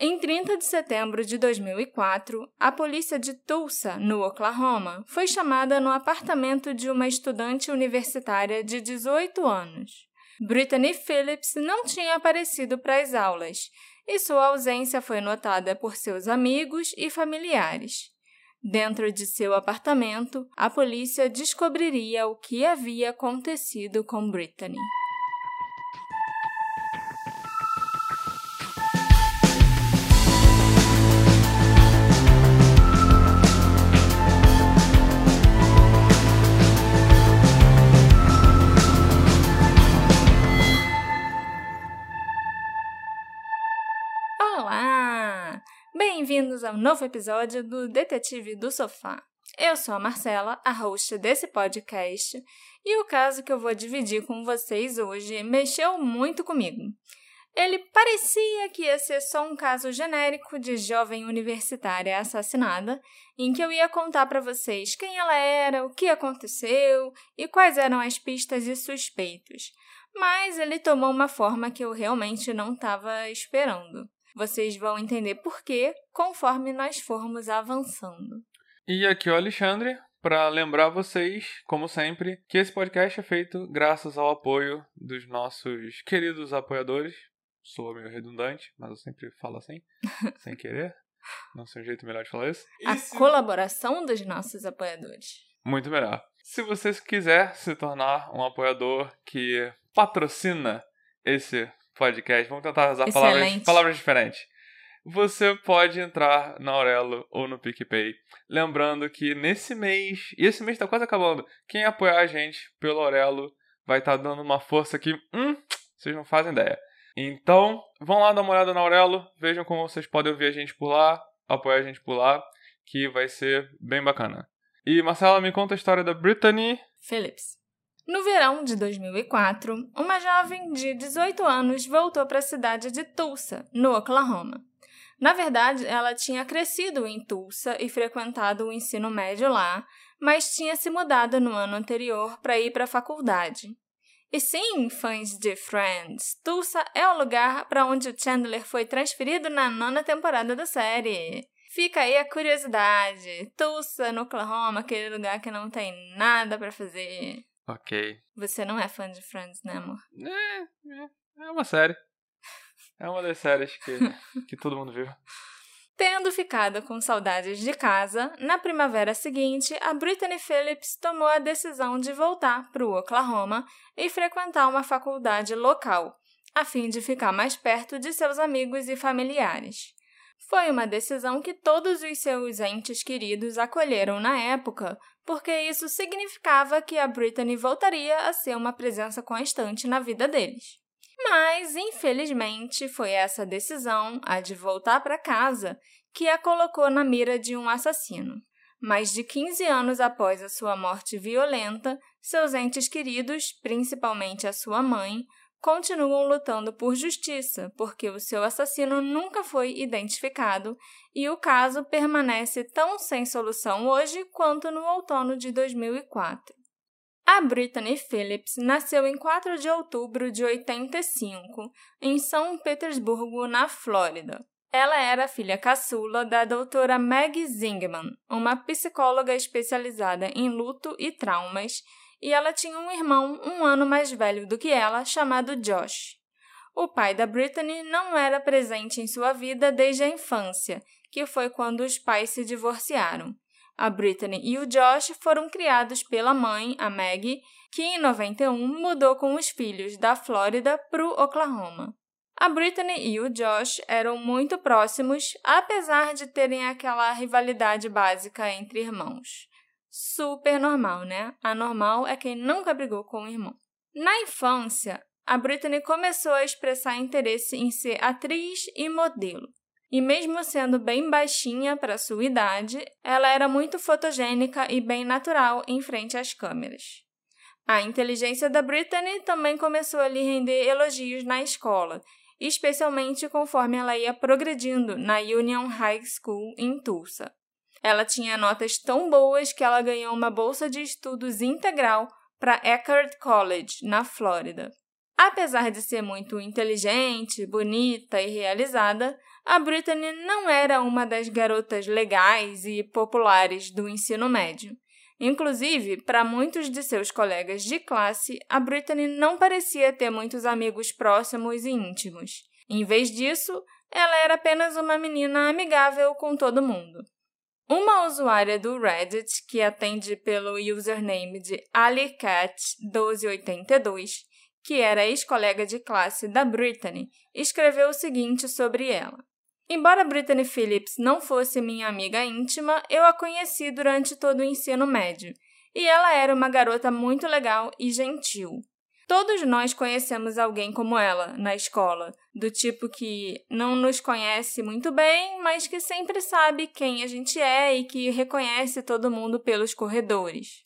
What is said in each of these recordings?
Em 30 de setembro de 2004, a polícia de Tulsa, no Oklahoma, foi chamada no apartamento de uma estudante universitária de 18 anos. Brittany Phillips não tinha aparecido para as aulas e sua ausência foi notada por seus amigos e familiares. Dentro de seu apartamento, a polícia descobriria o que havia acontecido com Brittany. Bem-vindos ao novo episódio do Detetive do Sofá. Eu sou a Marcela, a host desse podcast, e o caso que eu vou dividir com vocês hoje mexeu muito comigo. Ele parecia que ia ser só um caso genérico de jovem universitária assassinada, em que eu ia contar para vocês quem ela era, o que aconteceu e quais eram as pistas e suspeitos. Mas ele tomou uma forma que eu realmente não estava esperando. Vocês vão entender por quê conforme nós formos avançando. E aqui é o Alexandre, para lembrar vocês, como sempre, que esse podcast é feito graças ao apoio dos nossos queridos apoiadores. Sou meio redundante, mas eu sempre falo assim, sem querer. Não sei um jeito melhor de falar isso. A se... colaboração dos nossos apoiadores. Muito melhor. Se você quiser se tornar um apoiador que patrocina esse podcast. Vamos tentar usar palavras, palavras diferentes. Você pode entrar na Aurelo ou no PicPay. Lembrando que nesse mês, e esse mês está quase acabando, quem apoiar a gente pelo Aurelo vai estar tá dando uma força que, hum, vocês não fazem ideia. Então, vão lá dar uma olhada na Aurelo, vejam como vocês podem ouvir a gente por lá, apoiar a gente por lá, que vai ser bem bacana. E Marcela, me conta a história da Brittany Phillips. No verão de 2004, uma jovem de 18 anos voltou para a cidade de Tulsa, no Oklahoma. Na verdade, ela tinha crescido em Tulsa e frequentado o ensino médio lá, mas tinha se mudado no ano anterior para ir para a faculdade. E sim, fãs de Friends, Tulsa é o lugar para onde o Chandler foi transferido na nona temporada da série. Fica aí a curiosidade. Tulsa, no Oklahoma, aquele lugar que não tem nada para fazer. Ok. Você não é fã de Friends, né, amor? É, é, é uma série. É uma das séries que, que todo mundo viu. Tendo ficado com saudades de casa, na primavera seguinte, a Brittany Phillips tomou a decisão de voltar para o Oklahoma e frequentar uma faculdade local, a fim de ficar mais perto de seus amigos e familiares. Foi uma decisão que todos os seus entes queridos acolheram na época, porque isso significava que a Brittany voltaria a ser uma presença constante na vida deles. Mas, infelizmente, foi essa decisão, a de voltar para casa, que a colocou na mira de um assassino. Mais de 15 anos após a sua morte violenta, seus entes queridos, principalmente a sua mãe, continuam lutando por justiça, porque o seu assassino nunca foi identificado e o caso permanece tão sem solução hoje quanto no outono de 2004. A Brittany Phillips nasceu em 4 de outubro de 85, em São Petersburgo, na Flórida. Ela era filha caçula da doutora Maggie Zingman, uma psicóloga especializada em luto e traumas, e ela tinha um irmão um ano mais velho do que ela, chamado Josh. O pai da Brittany não era presente em sua vida desde a infância, que foi quando os pais se divorciaram. A Brittany e o Josh foram criados pela mãe, a Maggie, que em 91 mudou com os filhos da Flórida para o Oklahoma. A Brittany e o Josh eram muito próximos, apesar de terem aquela rivalidade básica entre irmãos super normal, né? A normal é quem nunca brigou com o irmão. Na infância, a Brittany começou a expressar interesse em ser atriz e modelo. E mesmo sendo bem baixinha para sua idade, ela era muito fotogênica e bem natural em frente às câmeras. A inteligência da Brittany também começou a lhe render elogios na escola, especialmente conforme ela ia progredindo na Union High School em Tulsa. Ela tinha notas tão boas que ela ganhou uma bolsa de estudos integral para Eckerd College, na Flórida. Apesar de ser muito inteligente, bonita e realizada, a Brittany não era uma das garotas legais e populares do ensino médio. Inclusive, para muitos de seus colegas de classe, a Brittany não parecia ter muitos amigos próximos e íntimos. Em vez disso, ela era apenas uma menina amigável com todo mundo. Uma usuária do Reddit, que atende pelo username de AliCat1282, que era ex-colega de classe da Brittany, escreveu o seguinte sobre ela. Embora Brittany Phillips não fosse minha amiga íntima, eu a conheci durante todo o ensino médio, e ela era uma garota muito legal e gentil. Todos nós conhecemos alguém como ela na escola, do tipo que não nos conhece muito bem, mas que sempre sabe quem a gente é e que reconhece todo mundo pelos corredores.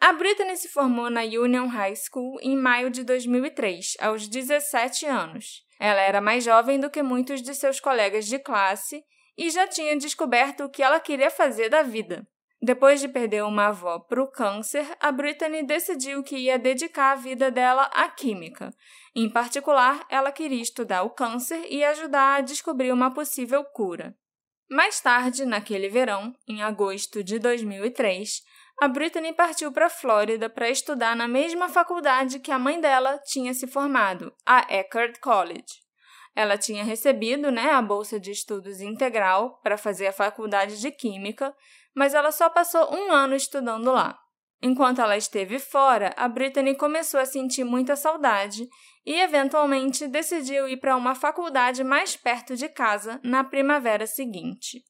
A Brittany se formou na Union High School em maio de 2003, aos 17 anos. Ela era mais jovem do que muitos de seus colegas de classe e já tinha descoberto o que ela queria fazer da vida. Depois de perder uma avó para o câncer, a Brittany decidiu que ia dedicar a vida dela à química. Em particular, ela queria estudar o câncer e ajudar a descobrir uma possível cura. Mais tarde, naquele verão, em agosto de 2003, a Brittany partiu para a Flórida para estudar na mesma faculdade que a mãe dela tinha se formado, a Eckerd College. Ela tinha recebido né, a bolsa de estudos integral para fazer a faculdade de Química, mas ela só passou um ano estudando lá. Enquanto ela esteve fora, a Brittany começou a sentir muita saudade e, eventualmente, decidiu ir para uma faculdade mais perto de casa na primavera seguinte.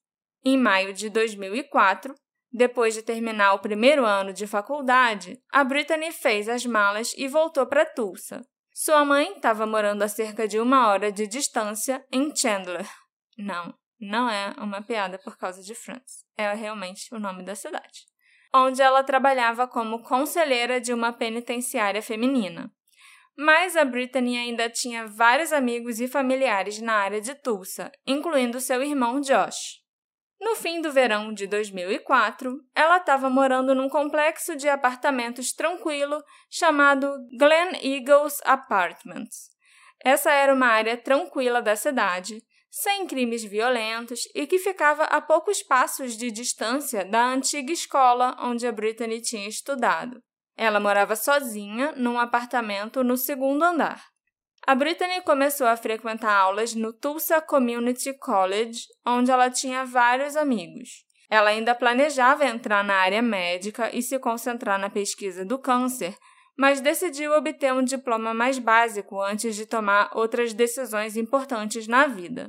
Em maio de 2004, depois de terminar o primeiro ano de faculdade, a Brittany fez as malas e voltou para Tulsa. Sua mãe estava morando a cerca de uma hora de distância em Chandler. Não, não é uma piada por causa de Franz. É realmente o nome da cidade. Onde ela trabalhava como conselheira de uma penitenciária feminina. Mas a Brittany ainda tinha vários amigos e familiares na área de Tulsa, incluindo seu irmão Josh. No fim do verão de 2004, ela estava morando num complexo de apartamentos tranquilo chamado Glen Eagles Apartments. Essa era uma área tranquila da cidade, sem crimes violentos e que ficava a poucos passos de distância da antiga escola onde a Brittany tinha estudado. Ela morava sozinha num apartamento no segundo andar. A Brittany começou a frequentar aulas no Tulsa Community College, onde ela tinha vários amigos. Ela ainda planejava entrar na área médica e se concentrar na pesquisa do câncer, mas decidiu obter um diploma mais básico antes de tomar outras decisões importantes na vida.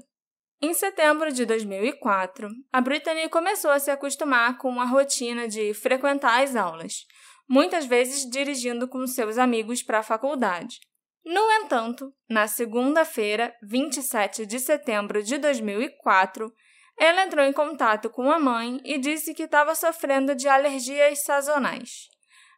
Em setembro de 2004, a Brittany começou a se acostumar com a rotina de frequentar as aulas, muitas vezes dirigindo com seus amigos para a faculdade. No entanto, na segunda-feira, 27 de setembro de 2004, ela entrou em contato com a mãe e disse que estava sofrendo de alergias sazonais.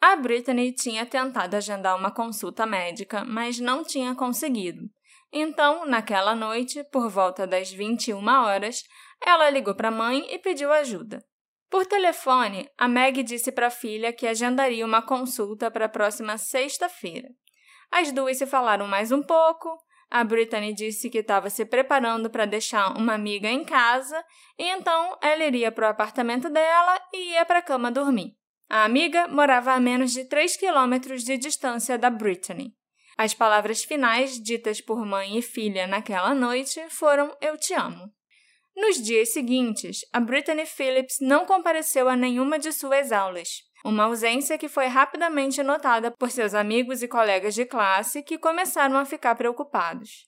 A Brittany tinha tentado agendar uma consulta médica, mas não tinha conseguido. Então, naquela noite, por volta das 21 horas, ela ligou para a mãe e pediu ajuda. Por telefone, a Meg disse para a filha que agendaria uma consulta para a próxima sexta-feira. As duas se falaram mais um pouco. A Brittany disse que estava se preparando para deixar uma amiga em casa, e então ela iria para o apartamento dela e ia para a cama dormir. A amiga morava a menos de 3 quilômetros de distância da Brittany. As palavras finais ditas por mãe e filha naquela noite foram Eu te amo. Nos dias seguintes, a Brittany Phillips não compareceu a nenhuma de suas aulas uma ausência que foi rapidamente notada por seus amigos e colegas de classe que começaram a ficar preocupados.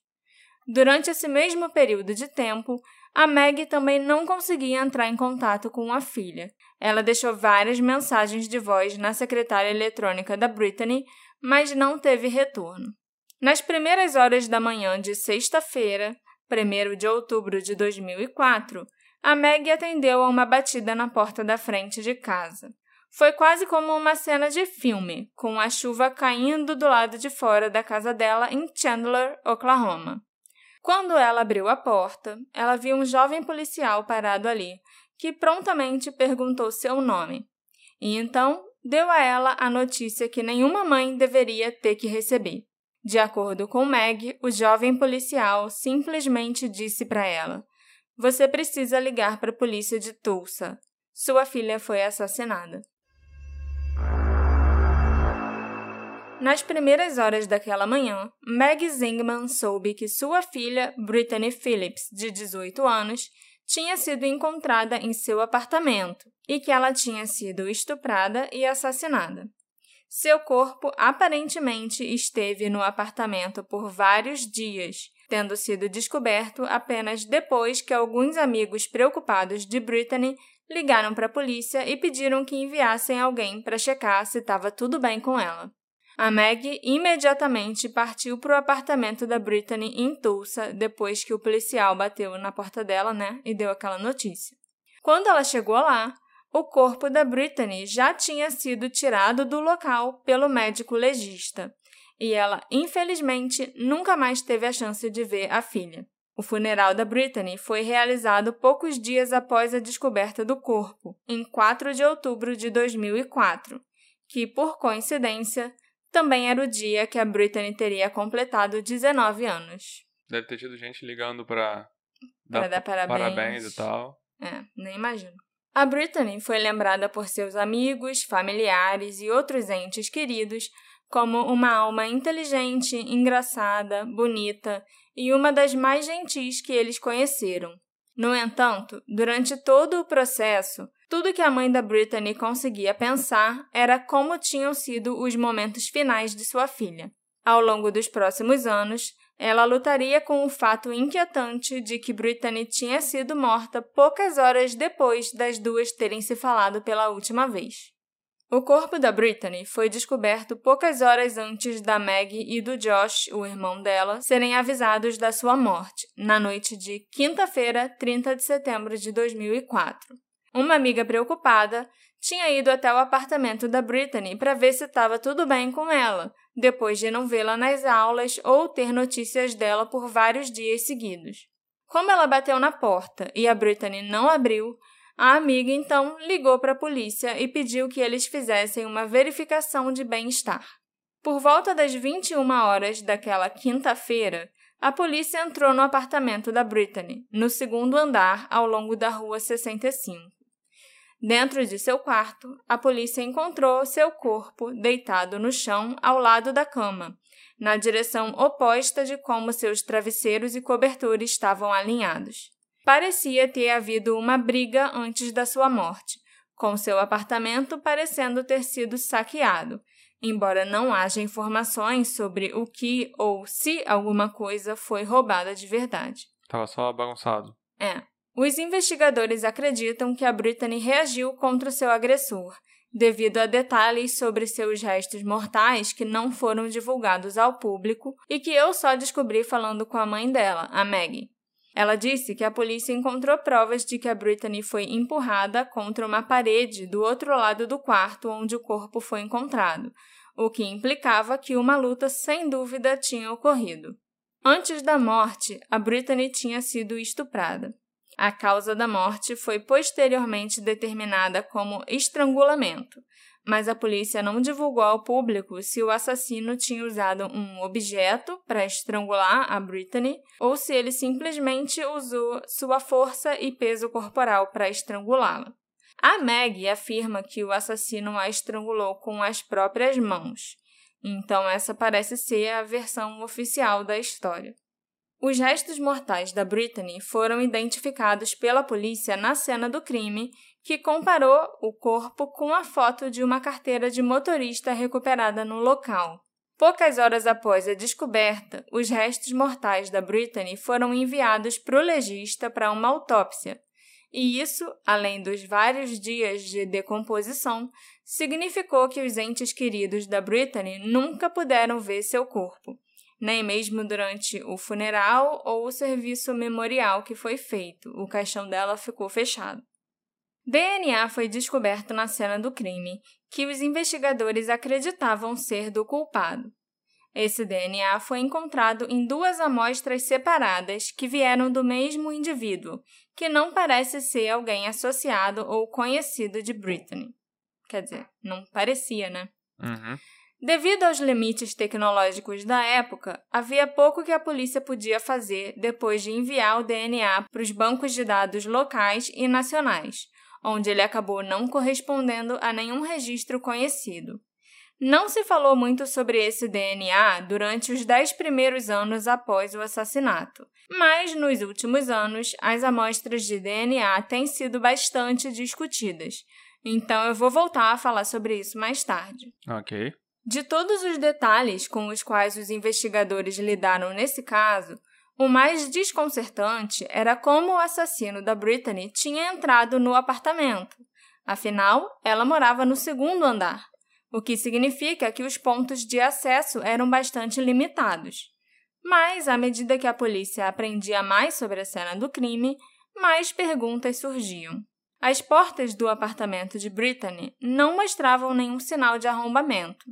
Durante esse mesmo período de tempo, a Meg também não conseguia entrar em contato com a filha. Ela deixou várias mensagens de voz na secretária eletrônica da Brittany, mas não teve retorno. Nas primeiras horas da manhã de sexta-feira, 1 de outubro de 2004, a Meg atendeu a uma batida na porta da frente de casa. Foi quase como uma cena de filme, com a chuva caindo do lado de fora da casa dela em Chandler, Oklahoma. Quando ela abriu a porta, ela viu um jovem policial parado ali, que prontamente perguntou seu nome. E então deu a ela a notícia que nenhuma mãe deveria ter que receber. De acordo com Meg, o jovem policial simplesmente disse para ela: Você precisa ligar para a polícia de Tulsa. Sua filha foi assassinada. Nas primeiras horas daquela manhã, Meg Zingman soube que sua filha, Brittany Phillips, de 18 anos, tinha sido encontrada em seu apartamento e que ela tinha sido estuprada e assassinada. Seu corpo aparentemente esteve no apartamento por vários dias, tendo sido descoberto apenas depois que alguns amigos preocupados de Brittany ligaram para a polícia e pediram que enviassem alguém para checar se estava tudo bem com ela. A Meg imediatamente partiu para o apartamento da Brittany em Tulsa depois que o policial bateu na porta dela, né, e deu aquela notícia. Quando ela chegou lá, o corpo da Brittany já tinha sido tirado do local pelo médico legista, e ela, infelizmente, nunca mais teve a chance de ver a filha. O funeral da Brittany foi realizado poucos dias após a descoberta do corpo, em 4 de outubro de 2004, que, por coincidência, também era o dia que a Brittany teria completado 19 anos. Deve ter tido gente ligando pra dar, dar parabéns. parabéns e tal. É, nem imagino. A Brittany foi lembrada por seus amigos, familiares e outros entes queridos como uma alma inteligente, engraçada, bonita e uma das mais gentis que eles conheceram. No entanto, durante todo o processo, tudo que a mãe da Brittany conseguia pensar era como tinham sido os momentos finais de sua filha. Ao longo dos próximos anos, ela lutaria com o fato inquietante de que Brittany tinha sido morta poucas horas depois das duas terem se falado pela última vez. O corpo da Brittany foi descoberto poucas horas antes da Maggie e do Josh, o irmão dela, serem avisados da sua morte, na noite de quinta-feira, 30 de setembro de 2004. Uma amiga preocupada tinha ido até o apartamento da Brittany para ver se estava tudo bem com ela, depois de não vê-la nas aulas ou ter notícias dela por vários dias seguidos. Como ela bateu na porta e a Brittany não abriu, a amiga então ligou para a polícia e pediu que eles fizessem uma verificação de bem-estar. Por volta das 21 horas daquela quinta-feira, a polícia entrou no apartamento da Brittany, no segundo andar, ao longo da rua 65. Dentro de seu quarto, a polícia encontrou seu corpo deitado no chão ao lado da cama, na direção oposta de como seus travesseiros e cobertores estavam alinhados. Parecia ter havido uma briga antes da sua morte, com seu apartamento parecendo ter sido saqueado, embora não haja informações sobre o que ou se alguma coisa foi roubada de verdade. Tava só bagunçado. É. Os investigadores acreditam que a Brittany reagiu contra seu agressor, devido a detalhes sobre seus restos mortais que não foram divulgados ao público e que eu só descobri falando com a mãe dela, a Maggie. Ela disse que a polícia encontrou provas de que a Brittany foi empurrada contra uma parede do outro lado do quarto onde o corpo foi encontrado, o que implicava que uma luta sem dúvida tinha ocorrido. Antes da morte, a Brittany tinha sido estuprada. A causa da morte foi posteriormente determinada como estrangulamento, mas a polícia não divulgou ao público se o assassino tinha usado um objeto para estrangular a Brittany ou se ele simplesmente usou sua força e peso corporal para estrangulá-la. A Meg afirma que o assassino a estrangulou com as próprias mãos, então essa parece ser a versão oficial da história. Os restos mortais da Brittany foram identificados pela polícia na cena do crime, que comparou o corpo com a foto de uma carteira de motorista recuperada no local. Poucas horas após a descoberta, os restos mortais da Brittany foram enviados para o legista para uma autópsia. E isso, além dos vários dias de decomposição, significou que os entes queridos da Brittany nunca puderam ver seu corpo nem mesmo durante o funeral ou o serviço memorial que foi feito. O caixão dela ficou fechado. DNA foi descoberto na cena do crime, que os investigadores acreditavam ser do culpado. Esse DNA foi encontrado em duas amostras separadas que vieram do mesmo indivíduo, que não parece ser alguém associado ou conhecido de Brittany. Quer dizer, não parecia, né? Uhum. Devido aos limites tecnológicos da época, havia pouco que a polícia podia fazer depois de enviar o DNA para os bancos de dados locais e nacionais, onde ele acabou não correspondendo a nenhum registro conhecido. Não se falou muito sobre esse DNA durante os dez primeiros anos após o assassinato, mas nos últimos anos as amostras de DNA têm sido bastante discutidas. Então eu vou voltar a falar sobre isso mais tarde. Ok. De todos os detalhes com os quais os investigadores lidaram nesse caso, o mais desconcertante era como o assassino da Brittany tinha entrado no apartamento. Afinal, ela morava no segundo andar o que significa que os pontos de acesso eram bastante limitados. Mas, à medida que a polícia aprendia mais sobre a cena do crime, mais perguntas surgiam. As portas do apartamento de Brittany não mostravam nenhum sinal de arrombamento,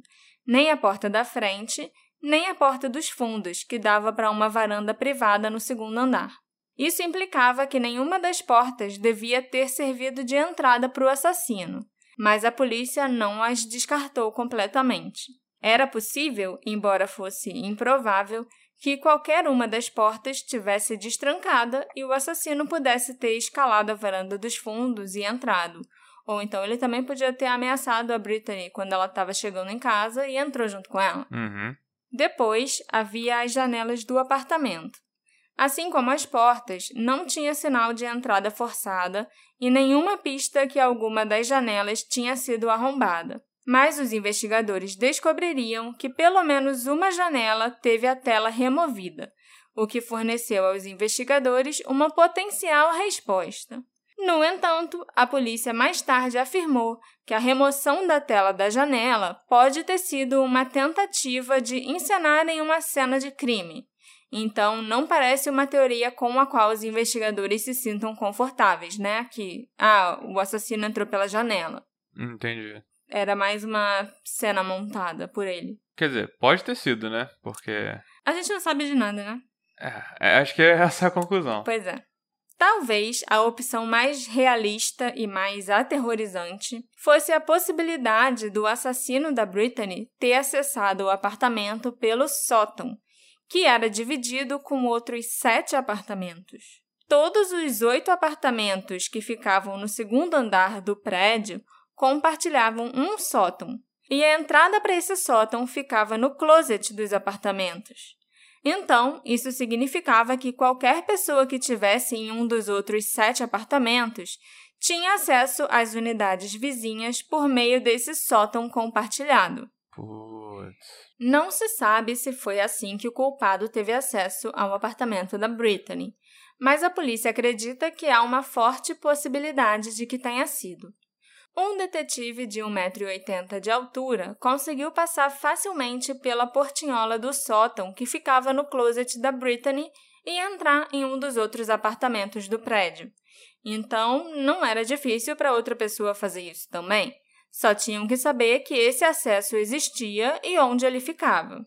nem a porta da frente, nem a porta dos fundos, que dava para uma varanda privada no segundo andar. Isso implicava que nenhuma das portas devia ter servido de entrada para o assassino, mas a polícia não as descartou completamente. Era possível, embora fosse improvável, que qualquer uma das portas tivesse destrancada e o assassino pudesse ter escalado a varanda dos fundos e entrado. Ou então ele também podia ter ameaçado a Brittany quando ela estava chegando em casa e entrou junto com ela. Uhum. Depois havia as janelas do apartamento. Assim como as portas, não tinha sinal de entrada forçada e nenhuma pista que alguma das janelas tinha sido arrombada. Mas os investigadores descobririam que pelo menos uma janela teve a tela removida, o que forneceu aos investigadores uma potencial resposta. No entanto, a polícia mais tarde afirmou que a remoção da tela da janela pode ter sido uma tentativa de encenarem uma cena de crime, então, não parece uma teoria com a qual os investigadores se sintam confortáveis, né? Que, ah, o assassino entrou pela janela. Entendi. Era mais uma cena montada por ele. Quer dizer, pode ter sido, né? Porque. A gente não sabe de nada, né? É, é acho que é essa a conclusão. Pois é. Talvez a opção mais realista e mais aterrorizante fosse a possibilidade do assassino da Brittany ter acessado o apartamento pelo sótão que era dividido com outros sete apartamentos. Todos os oito apartamentos que ficavam no segundo andar do prédio compartilhavam um sótão, e a entrada para esse sótão ficava no closet dos apartamentos. Então, isso significava que qualquer pessoa que tivesse em um dos outros sete apartamentos tinha acesso às unidades vizinhas por meio desse sótão compartilhado. Putz. Não se sabe se foi assim que o culpado teve acesso ao apartamento da Brittany, mas a polícia acredita que há uma forte possibilidade de que tenha sido. Um detetive de 1,80m de altura conseguiu passar facilmente pela portinhola do sótão que ficava no closet da Brittany e entrar em um dos outros apartamentos do prédio. Então, não era difícil para outra pessoa fazer isso também. Só tinham que saber que esse acesso existia e onde ele ficava.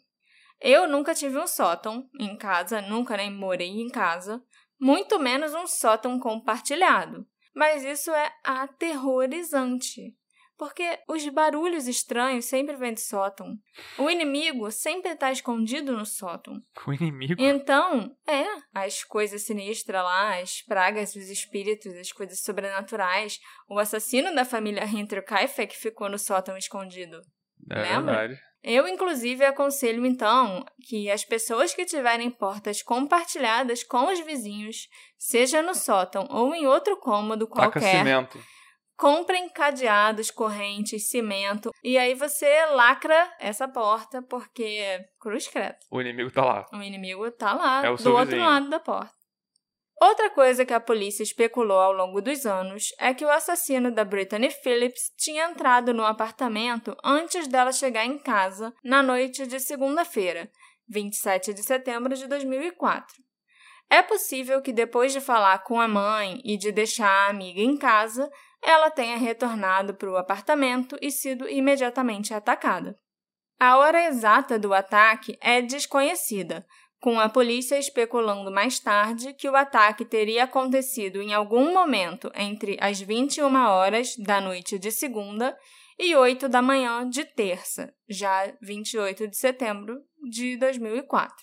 Eu nunca tive um sótão em casa, nunca nem morei em casa, muito menos um sótão compartilhado. Mas isso é aterrorizante porque os barulhos estranhos sempre vêm de sótão. O inimigo sempre está escondido no sótão. O inimigo? Então, é, as coisas sinistras lá, as pragas, os espíritos, as coisas sobrenaturais. O assassino da família Hinterkaifeck ficou no sótão escondido. É Lembra? verdade. Eu, inclusive, aconselho, então, que as pessoas que tiverem portas compartilhadas com os vizinhos, seja no sótão ou em outro cômodo qualquer... Taca cimento comprem cadeados, correntes, cimento e aí você lacra essa porta porque cruz credo. O inimigo tá lá. O inimigo tá lá, é do outro vizinho. lado da porta. Outra coisa que a polícia especulou ao longo dos anos é que o assassino da Brittany Phillips tinha entrado no apartamento antes dela chegar em casa na noite de segunda-feira, 27 de setembro de 2004. É possível que depois de falar com a mãe e de deixar a amiga em casa, ela tenha retornado para o apartamento e sido imediatamente atacada. A hora exata do ataque é desconhecida, com a polícia especulando mais tarde que o ataque teria acontecido em algum momento entre as 21 horas da noite de segunda e 8 da manhã de terça, já 28 de setembro de 2004.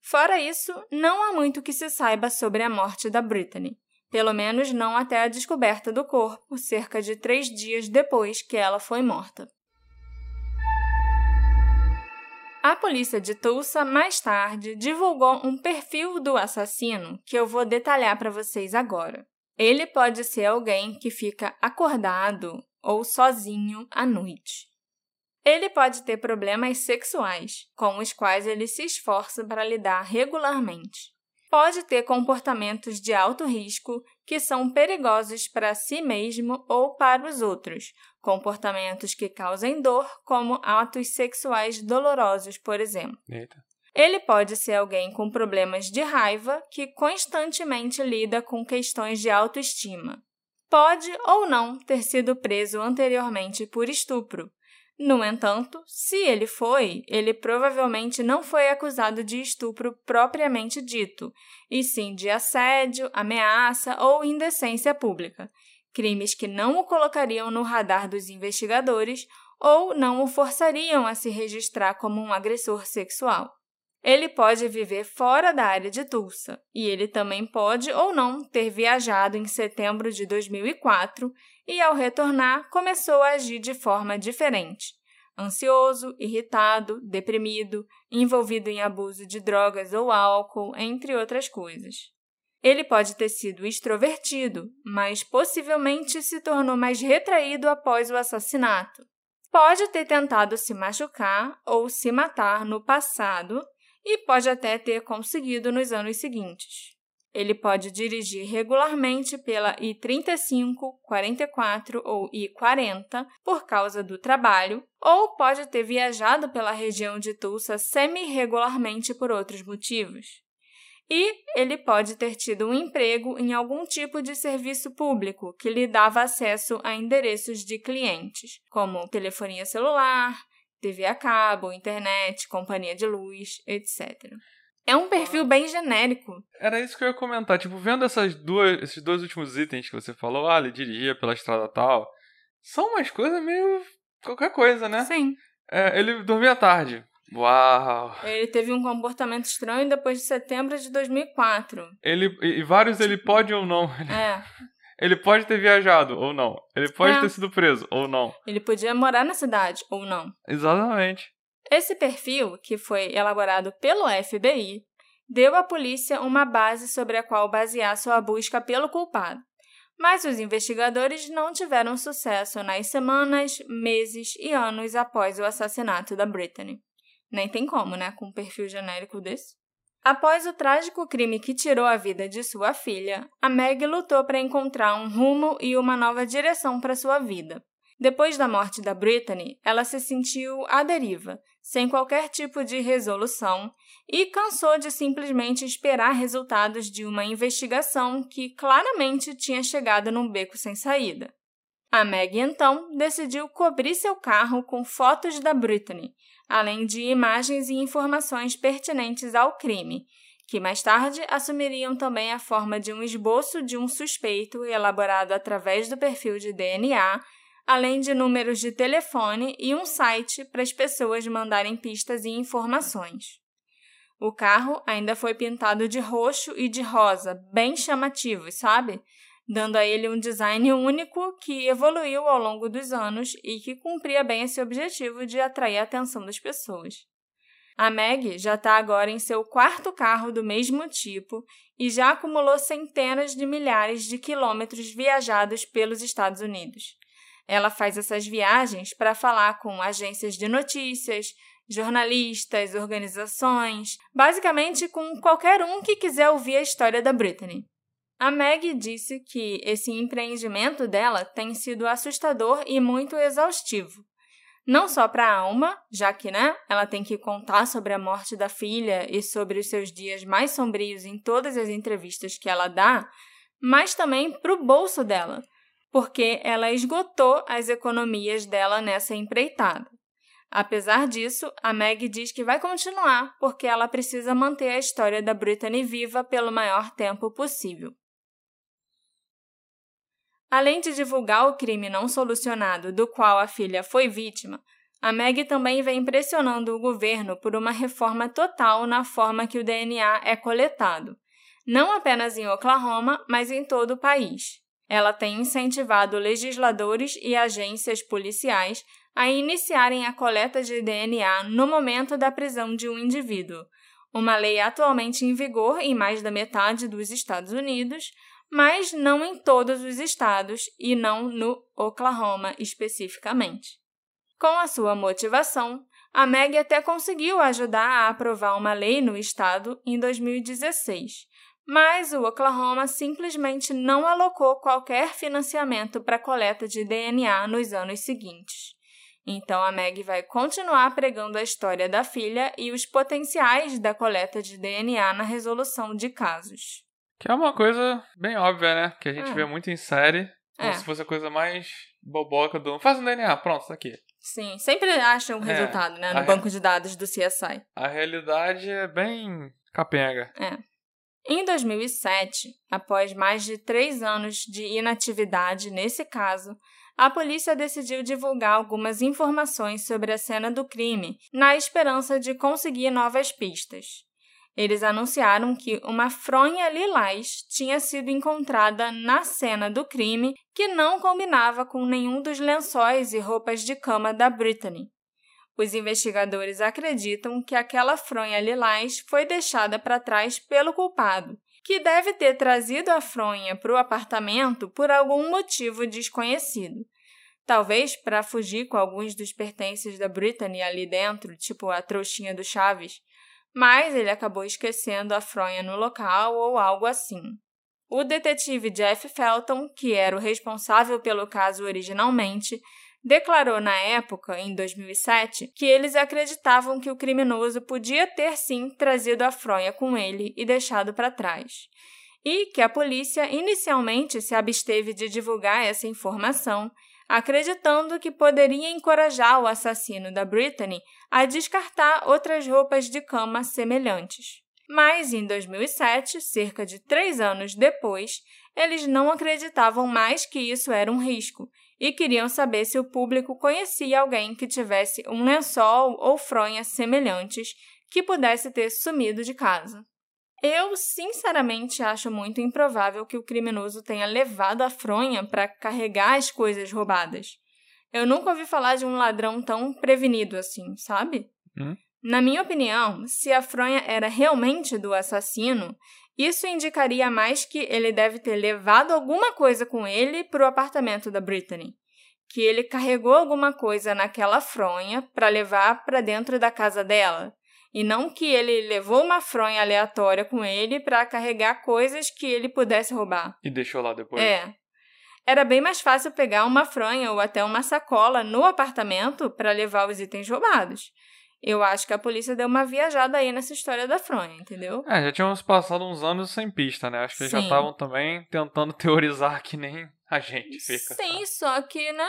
Fora isso, não há muito que se saiba sobre a morte da Brittany, pelo menos não até a descoberta do corpo, cerca de três dias depois que ela foi morta. A polícia de Tulsa, mais tarde, divulgou um perfil do assassino que eu vou detalhar para vocês agora. Ele pode ser alguém que fica acordado ou sozinho à noite. Ele pode ter problemas sexuais, com os quais ele se esforça para lidar regularmente. Pode ter comportamentos de alto risco que são perigosos para si mesmo ou para os outros, comportamentos que causem dor, como atos sexuais dolorosos, por exemplo. Eita. Ele pode ser alguém com problemas de raiva que constantemente lida com questões de autoestima. Pode ou não ter sido preso anteriormente por estupro. No entanto, se ele foi, ele provavelmente não foi acusado de estupro propriamente dito, e sim de assédio, ameaça ou indecência pública, crimes que não o colocariam no radar dos investigadores ou não o forçariam a se registrar como um agressor sexual. Ele pode viver fora da área de Tulsa, e ele também pode ou não ter viajado em setembro de 2004 e, ao retornar, começou a agir de forma diferente. Ansioso, irritado, deprimido, envolvido em abuso de drogas ou álcool, entre outras coisas. Ele pode ter sido extrovertido, mas possivelmente se tornou mais retraído após o assassinato. Pode ter tentado se machucar ou se matar no passado e pode até ter conseguido nos anos seguintes. Ele pode dirigir regularmente pela I-35, 44 ou I-40 por causa do trabalho, ou pode ter viajado pela região de Tulsa semi-regularmente por outros motivos. E ele pode ter tido um emprego em algum tipo de serviço público que lhe dava acesso a endereços de clientes, como telefonia celular, TV a cabo, internet, companhia de luz, etc. É um perfil bem genérico. Era isso que eu ia comentar. Tipo, vendo essas duas, esses dois últimos itens que você falou, ah, ele dirigia pela estrada tal, são umas coisas meio. qualquer coisa, né? Sim. É, ele dormia tarde. Uau! Ele teve um comportamento estranho depois de setembro de 2004. Ele, e vários ele pode ou não. É. Ele pode ter viajado ou não. Ele pode é. ter sido preso ou não. Ele podia morar na cidade ou não. Exatamente. Esse perfil, que foi elaborado pelo FBI, deu à polícia uma base sobre a qual basear sua busca pelo culpado. Mas os investigadores não tiveram sucesso nas semanas, meses e anos após o assassinato da Brittany. Nem tem como, né, com um perfil genérico desse. Após o trágico crime que tirou a vida de sua filha, a Meg lutou para encontrar um rumo e uma nova direção para sua vida. Depois da morte da Brittany, ela se sentiu à deriva, sem qualquer tipo de resolução, e cansou de simplesmente esperar resultados de uma investigação que claramente tinha chegado num beco sem saída. A Meg então decidiu cobrir seu carro com fotos da Brittany, além de imagens e informações pertinentes ao crime, que mais tarde assumiriam também a forma de um esboço de um suspeito elaborado através do perfil de DNA, além de números de telefone e um site para as pessoas mandarem pistas e informações. O carro ainda foi pintado de roxo e de rosa, bem chamativos, sabe? Dando a ele um design único que evoluiu ao longo dos anos e que cumpria bem esse objetivo de atrair a atenção das pessoas. A Meg já está agora em seu quarto carro do mesmo tipo e já acumulou centenas de milhares de quilômetros viajados pelos Estados Unidos. Ela faz essas viagens para falar com agências de notícias, jornalistas, organizações, basicamente com qualquer um que quiser ouvir a história da Britney. A Meg disse que esse empreendimento dela tem sido assustador e muito exaustivo. Não só para a alma, já que né, ela tem que contar sobre a morte da filha e sobre os seus dias mais sombrios em todas as entrevistas que ela dá, mas também para o bolso dela, porque ela esgotou as economias dela nessa empreitada. Apesar disso, a Meg diz que vai continuar porque ela precisa manter a história da Brittany viva pelo maior tempo possível. Além de divulgar o crime não solucionado do qual a filha foi vítima, a Meg também vem pressionando o governo por uma reforma total na forma que o DNA é coletado, não apenas em Oklahoma, mas em todo o país. Ela tem incentivado legisladores e agências policiais a iniciarem a coleta de DNA no momento da prisão de um indivíduo, uma lei atualmente em vigor em mais da metade dos Estados Unidos, mas não em todos os estados e não no Oklahoma especificamente. Com a sua motivação, a Meg até conseguiu ajudar a aprovar uma lei no estado em 2016, mas o Oklahoma simplesmente não alocou qualquer financiamento para coleta de DNA nos anos seguintes. Então a Meg vai continuar pregando a história da filha e os potenciais da coleta de DNA na resolução de casos. Que é uma coisa bem óbvia, né? Que a gente é. vê muito em série. Como é. se fosse a coisa mais boboca do. Faz um DNA, pronto, tá aqui. Sim, sempre acham o é. resultado, né? No a banco re... de dados do CSI. A realidade é bem capenga. É. Em 2007, após mais de três anos de inatividade nesse caso, a polícia decidiu divulgar algumas informações sobre a cena do crime, na esperança de conseguir novas pistas. Eles anunciaram que uma fronha lilás tinha sido encontrada na cena do crime que não combinava com nenhum dos lençóis e roupas de cama da Brittany. Os investigadores acreditam que aquela fronha lilás foi deixada para trás pelo culpado, que deve ter trazido a fronha para o apartamento por algum motivo desconhecido. Talvez para fugir com alguns dos pertences da Brittany ali dentro, tipo a trouxinha do Chaves, mas ele acabou esquecendo a fronha no local ou algo assim. O detetive Jeff Felton, que era o responsável pelo caso originalmente, declarou na época, em 2007, que eles acreditavam que o criminoso podia ter sim trazido a fronha com ele e deixado para trás, e que a polícia inicialmente se absteve de divulgar essa informação, acreditando que poderia encorajar o assassino da Brittany a descartar outras roupas de cama semelhantes. Mas em 2007, cerca de três anos depois, eles não acreditavam mais que isso era um risco e queriam saber se o público conhecia alguém que tivesse um lençol ou fronha semelhantes que pudesse ter sumido de casa. Eu, sinceramente, acho muito improvável que o criminoso tenha levado a fronha para carregar as coisas roubadas. Eu nunca ouvi falar de um ladrão tão prevenido assim, sabe? Hum? Na minha opinião, se a fronha era realmente do assassino, isso indicaria mais que ele deve ter levado alguma coisa com ele para o apartamento da Brittany. Que ele carregou alguma coisa naquela fronha para levar para dentro da casa dela. E não que ele levou uma fronha aleatória com ele para carregar coisas que ele pudesse roubar. E deixou lá depois. É. Era bem mais fácil pegar uma fronha ou até uma sacola no apartamento para levar os itens roubados. Eu acho que a polícia deu uma viajada aí nessa história da fronha, entendeu? É, já tínhamos passado uns anos sem pista, né? Acho que eles já estavam também tentando teorizar que nem a gente fica. Sim, só que, né?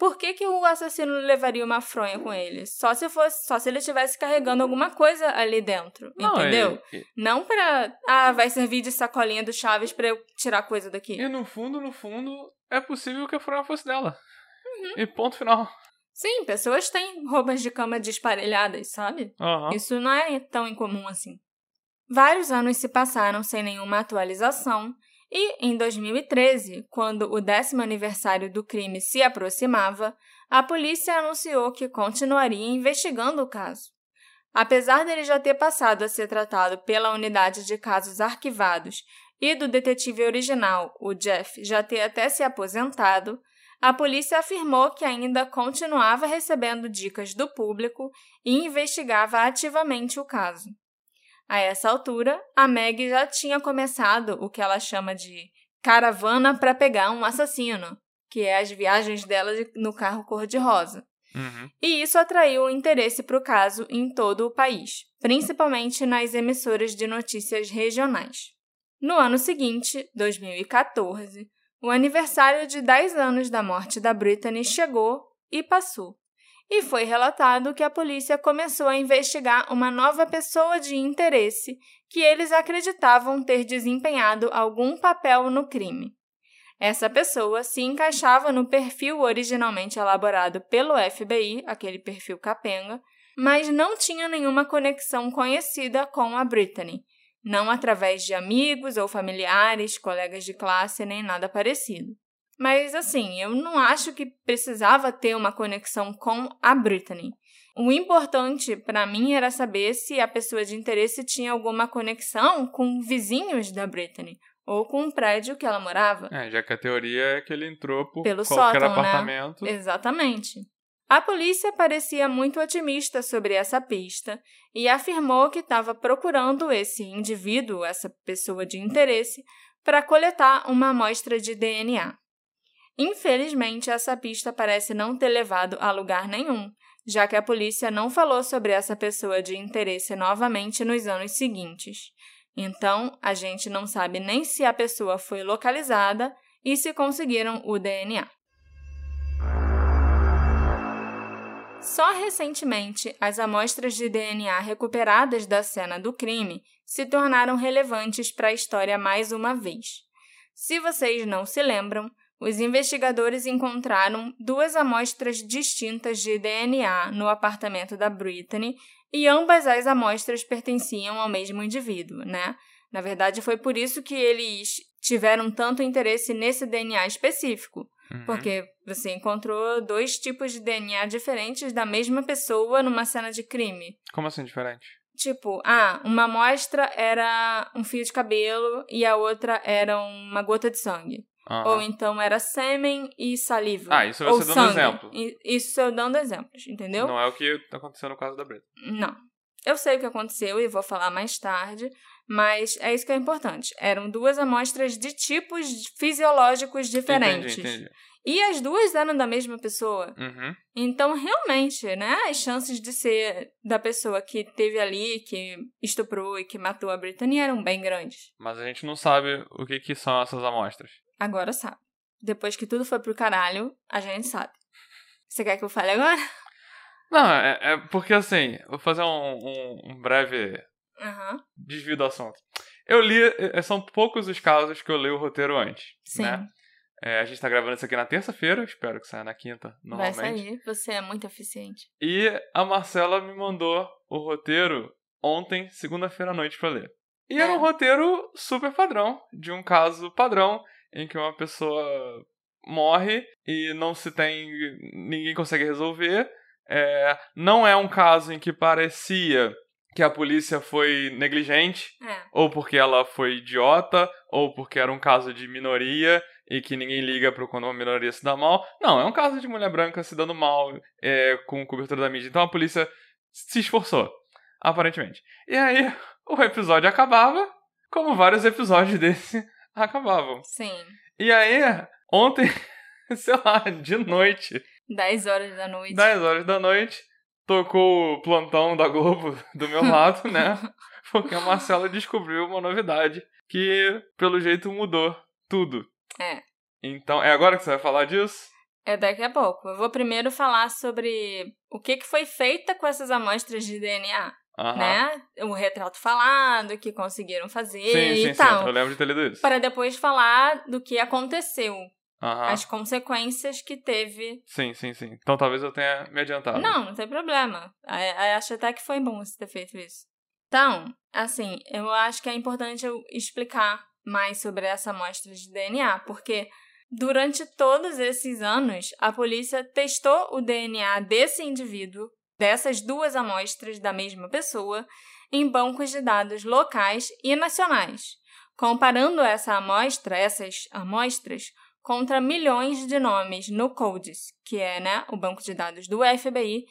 Por que, que o assassino levaria uma fronha com ele? Só se fosse, só se ele estivesse carregando alguma coisa ali dentro, Não, entendeu? E, e... Não pra. Ah, vai servir de sacolinha do Chaves para eu tirar coisa daqui. E no fundo, no fundo, é possível que a fronha fosse dela. Uhum. E ponto final. Sim, pessoas têm roupas de cama desparelhadas, sabe? Uhum. Isso não é tão incomum assim. Vários anos se passaram sem nenhuma atualização, e em 2013, quando o décimo aniversário do crime se aproximava, a polícia anunciou que continuaria investigando o caso. Apesar dele já ter passado a ser tratado pela unidade de casos arquivados e do detetive original, o Jeff, já ter até se aposentado, a polícia afirmou que ainda continuava recebendo dicas do público e investigava ativamente o caso. A essa altura, a Meg já tinha começado o que ela chama de caravana para pegar um assassino, que é as viagens dela no carro cor-de-rosa. Uhum. E isso atraiu o interesse para o caso em todo o país, principalmente nas emissoras de notícias regionais. No ano seguinte, 2014, o aniversário de 10 anos da morte da Brittany chegou e passou. E foi relatado que a polícia começou a investigar uma nova pessoa de interesse que eles acreditavam ter desempenhado algum papel no crime. Essa pessoa se encaixava no perfil originalmente elaborado pelo FBI, aquele perfil capenga, mas não tinha nenhuma conexão conhecida com a Brittany, não através de amigos ou familiares, colegas de classe, nem nada parecido. Mas assim, eu não acho que precisava ter uma conexão com a Brittany. O importante para mim era saber se a pessoa de interesse tinha alguma conexão com vizinhos da Brittany ou com o prédio que ela morava. É, já que a teoria é que ele entrou por Pelo qualquer sótão, apartamento. Né? Exatamente. A polícia parecia muito otimista sobre essa pista e afirmou que estava procurando esse indivíduo, essa pessoa de interesse, para coletar uma amostra de DNA. Infelizmente, essa pista parece não ter levado a lugar nenhum, já que a polícia não falou sobre essa pessoa de interesse novamente nos anos seguintes. Então, a gente não sabe nem se a pessoa foi localizada e se conseguiram o DNA. Só recentemente, as amostras de DNA recuperadas da cena do crime se tornaram relevantes para a história mais uma vez. Se vocês não se lembram, os investigadores encontraram duas amostras distintas de DNA no apartamento da Brittany e ambas as amostras pertenciam ao mesmo indivíduo, né? Na verdade, foi por isso que eles tiveram tanto interesse nesse DNA específico, Uhum. Porque você encontrou dois tipos de DNA diferentes da mesma pessoa numa cena de crime. Como assim diferente? Tipo, ah, uma amostra era um fio de cabelo e a outra era uma gota de sangue. Uhum. Ou então era sêmen e saliva. Ah, isso você dando sangue. exemplo. Isso eu dando exemplos, entendeu? Não é o que aconteceu no caso da Breta. Não. Eu sei o que aconteceu e vou falar mais tarde, mas é isso que é importante. Eram duas amostras de tipos fisiológicos diferentes. Entendi, entendi. E as duas eram da mesma pessoa. Uhum. Então, realmente, né, as chances de ser da pessoa que teve ali, que estuprou e que matou a Britânia eram bem grandes. Mas a gente não sabe o que, que são essas amostras. Agora sabe. Depois que tudo foi pro caralho, a gente sabe. Você quer que eu fale agora? Não, é, é porque assim, vou fazer um, um, um breve Uhum. Desvio do assunto. Eu li, é, são poucos os casos que eu leio o roteiro antes. Sim. Né? É, a gente tá gravando isso aqui na terça-feira, espero que saia na quinta, normalmente. Vai sair, você é muito eficiente. E a Marcela me mandou o roteiro ontem, segunda-feira à noite, pra ler. E é. era um roteiro super padrão, de um caso padrão, em que uma pessoa morre e não se tem. ninguém consegue resolver. É, não é um caso em que parecia que a polícia foi negligente, é. ou porque ela foi idiota, ou porque era um caso de minoria e que ninguém liga para quando uma minoria se dá mal. Não, é um caso de mulher branca se dando mal é, com cobertura da mídia. Então a polícia se esforçou, aparentemente. E aí o episódio acabava, como vários episódios desse acabavam. Sim. E aí, ontem, sei lá, de noite. 10 horas da noite. 10 horas da noite tocou o plantão da Globo do meu lado, né? Porque a Marcela descobriu uma novidade que, pelo jeito, mudou tudo. É. Então, é agora que você vai falar disso? É daqui a pouco. Eu vou primeiro falar sobre o que, que foi feita com essas amostras de DNA. Uhum. Né? O retrato falado, que conseguiram fazer sim, e sim, tal. Sim, eu lembro de ter lido isso. Para depois falar do que aconteceu Uhum. as consequências que teve. Sim, sim, sim. Então talvez eu tenha me adiantado. Não, não tem problema. Eu acho até que foi bom você ter feito isso. Então, assim, eu acho que é importante eu explicar mais sobre essa amostra de DNA, porque durante todos esses anos, a polícia testou o DNA desse indivíduo, dessas duas amostras da mesma pessoa, em bancos de dados locais e nacionais, comparando essa amostra, essas amostras, contra milhões de nomes no CODIS, que é né, o banco de dados do FBI,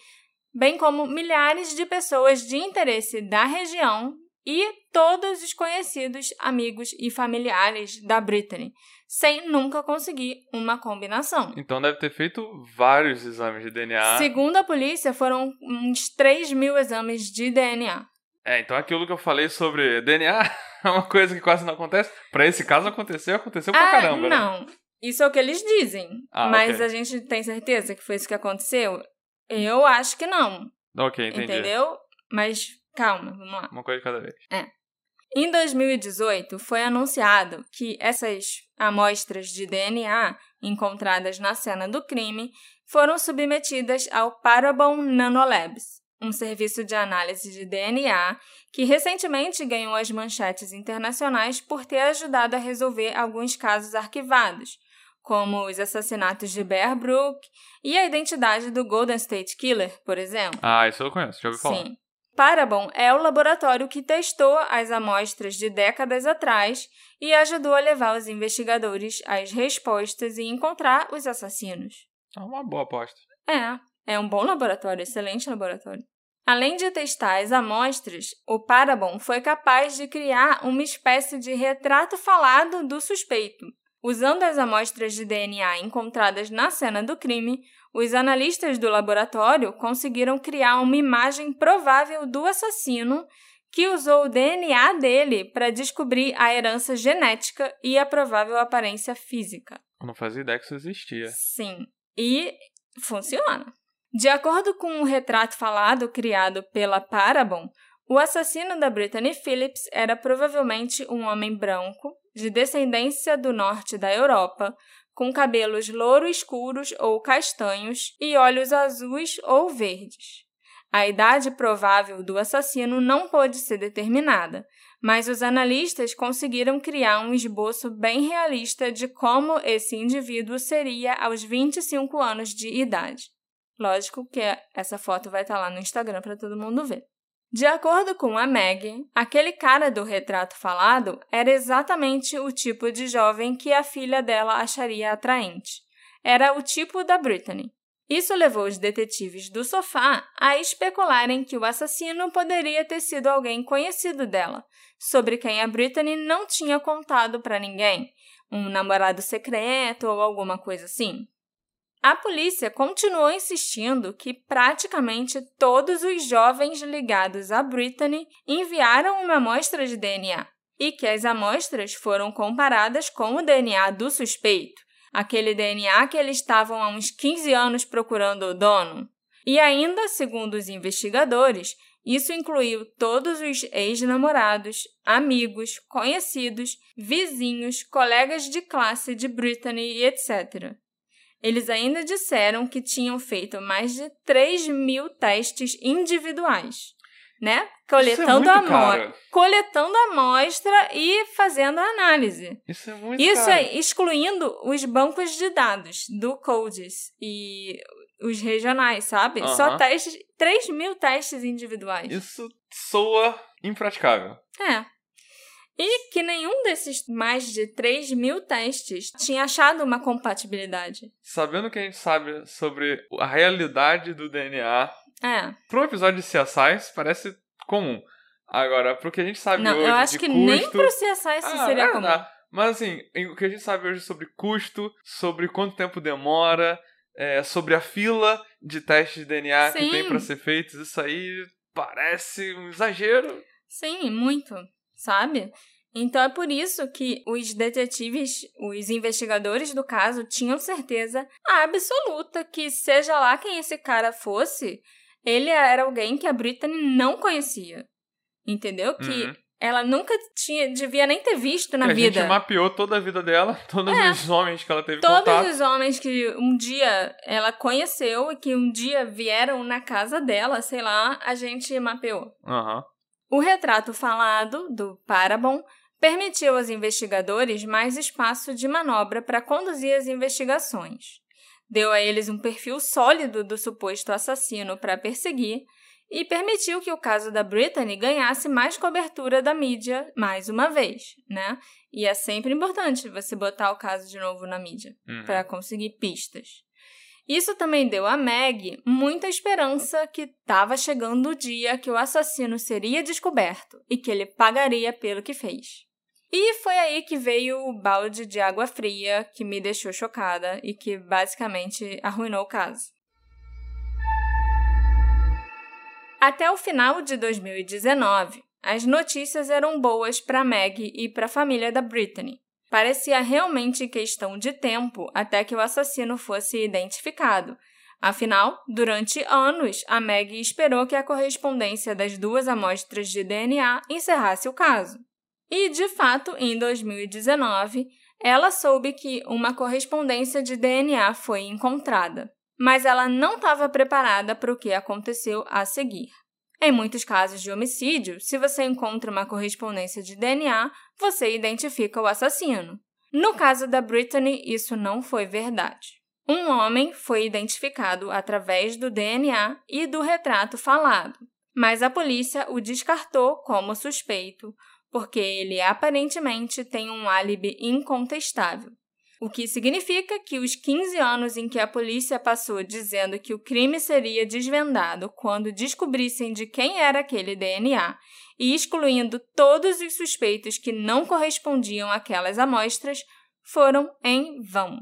bem como milhares de pessoas de interesse da região e todos os conhecidos, amigos e familiares da Brittany, sem nunca conseguir uma combinação. Então deve ter feito vários exames de DNA. Segundo a polícia, foram uns 3 mil exames de DNA. É, então aquilo que eu falei sobre DNA é uma coisa que quase não acontece. Para esse caso aconteceu, aconteceu pra ah, caramba. Né? Não, né? Isso é o que eles dizem. Ah, mas okay. a gente tem certeza que foi isso que aconteceu? Eu acho que não. Ok, entendi. Entendeu? Mas calma, vamos lá. Uma coisa de cada vez. É. Em 2018, foi anunciado que essas amostras de DNA encontradas na cena do crime foram submetidas ao Parabon Nanolabs, um serviço de análise de DNA que recentemente ganhou as manchetes internacionais por ter ajudado a resolver alguns casos arquivados, como os assassinatos de Bear Brook e a identidade do Golden State Killer, por exemplo. Ah, isso eu conheço, já ouvi falar. Sim. Parabon é o laboratório que testou as amostras de décadas atrás e ajudou a levar os investigadores às respostas e encontrar os assassinos. É uma boa aposta. É, é um bom laboratório, excelente laboratório. Além de testar as amostras, o Parabon foi capaz de criar uma espécie de retrato falado do suspeito. Usando as amostras de DNA encontradas na cena do crime, os analistas do laboratório conseguiram criar uma imagem provável do assassino que usou o DNA dele para descobrir a herança genética e a provável aparência física. Eu não fazia ideia que isso existia. Sim, e funciona. De acordo com o um retrato falado criado pela Parabon, o assassino da Brittany Phillips era provavelmente um homem branco, de descendência do norte da Europa, com cabelos louro escuros ou castanhos e olhos azuis ou verdes. A idade provável do assassino não pôde ser determinada, mas os analistas conseguiram criar um esboço bem realista de como esse indivíduo seria aos 25 anos de idade. Lógico que essa foto vai estar lá no Instagram para todo mundo ver. De acordo com a Meg, aquele cara do retrato falado era exatamente o tipo de jovem que a filha dela acharia atraente. Era o tipo da Brittany. Isso levou os detetives do sofá a especularem que o assassino poderia ter sido alguém conhecido dela, sobre quem a Brittany não tinha contado para ninguém, um namorado secreto ou alguma coisa assim. A polícia continuou insistindo que praticamente todos os jovens ligados a Brittany enviaram uma amostra de DNA e que as amostras foram comparadas com o DNA do suspeito, aquele DNA que eles estavam há uns 15 anos procurando o dono. E ainda, segundo os investigadores, isso incluiu todos os ex-namorados, amigos, conhecidos, vizinhos, colegas de classe de Brittany e etc. Eles ainda disseram que tinham feito mais de 3 mil testes individuais, né? Coletando, é a amostra, coletando amostra e fazendo a análise. Isso é muito Isso caro. é excluindo os bancos de dados do CODES e os regionais, sabe? Uhum. Só testes, 3 mil testes individuais. Isso soa impraticável. É. E que nenhum desses mais de 3 mil testes tinha achado uma compatibilidade. Sabendo que a gente sabe sobre a realidade do DNA, é. para um episódio de CSI, parece comum. Agora, pro que a gente sabe Não, hoje eu acho de que custo... nem pro CSI isso Ah, seria é, comum. tá. Mas assim, o que a gente sabe hoje sobre custo, sobre quanto tempo demora, é, sobre a fila de testes de DNA que Sim. tem para ser feitos, isso aí parece um exagero. Sim, muito, sabe? Então é por isso que os detetives, os investigadores do caso, tinham certeza absoluta que, seja lá quem esse cara fosse, ele era alguém que a Brittany não conhecia. Entendeu? Que Uhum. ela nunca tinha, devia nem ter visto na a vida. gente mapeou toda a vida dela, todos É. os homens que ela teve Todos contato. os homens que um dia ela conheceu e que um dia vieram na casa dela, sei lá, a gente mapeou. Aham. O retrato falado do Parabon permitiu aos investigadores mais espaço de manobra para conduzir as investigações. Deu a eles um perfil sólido do suposto assassino para perseguir e permitiu que o caso da Brittany ganhasse mais cobertura da mídia mais uma vez, né? E é sempre importante você botar o caso de novo na mídia Uhum. para conseguir pistas. Isso também deu a Meg muita esperança que estava chegando o dia que o assassino seria descoberto e que ele pagaria pelo que fez. E foi aí que veio o balde de água fria que me deixou chocada e que basicamente arruinou o caso. Até o final de 2019, as notícias eram boas para Meg e para a família da Brittany. Parecia realmente questão de tempo até que o assassino fosse identificado. Afinal, durante anos, a Meg esperou que a correspondência das duas amostras de DNA encerrasse o caso. E, de fato, em 2019, ela soube que uma correspondência de DNA foi encontrada, mas ela não estava preparada para o que aconteceu a seguir. Em muitos casos de homicídio, se você encontra uma correspondência de DNA, você identifica o assassino. No caso da Brittany, isso não foi verdade. Um homem foi identificado através do DNA e do retrato falado, mas a polícia o descartou como suspeito porque ele aparentemente tem um álibi incontestável. O que significa que os 15 anos em que a polícia passou dizendo que o crime seria desvendado quando descobrissem de quem era aquele DNA e excluindo todos os suspeitos que não correspondiam àquelas amostras foram em vão.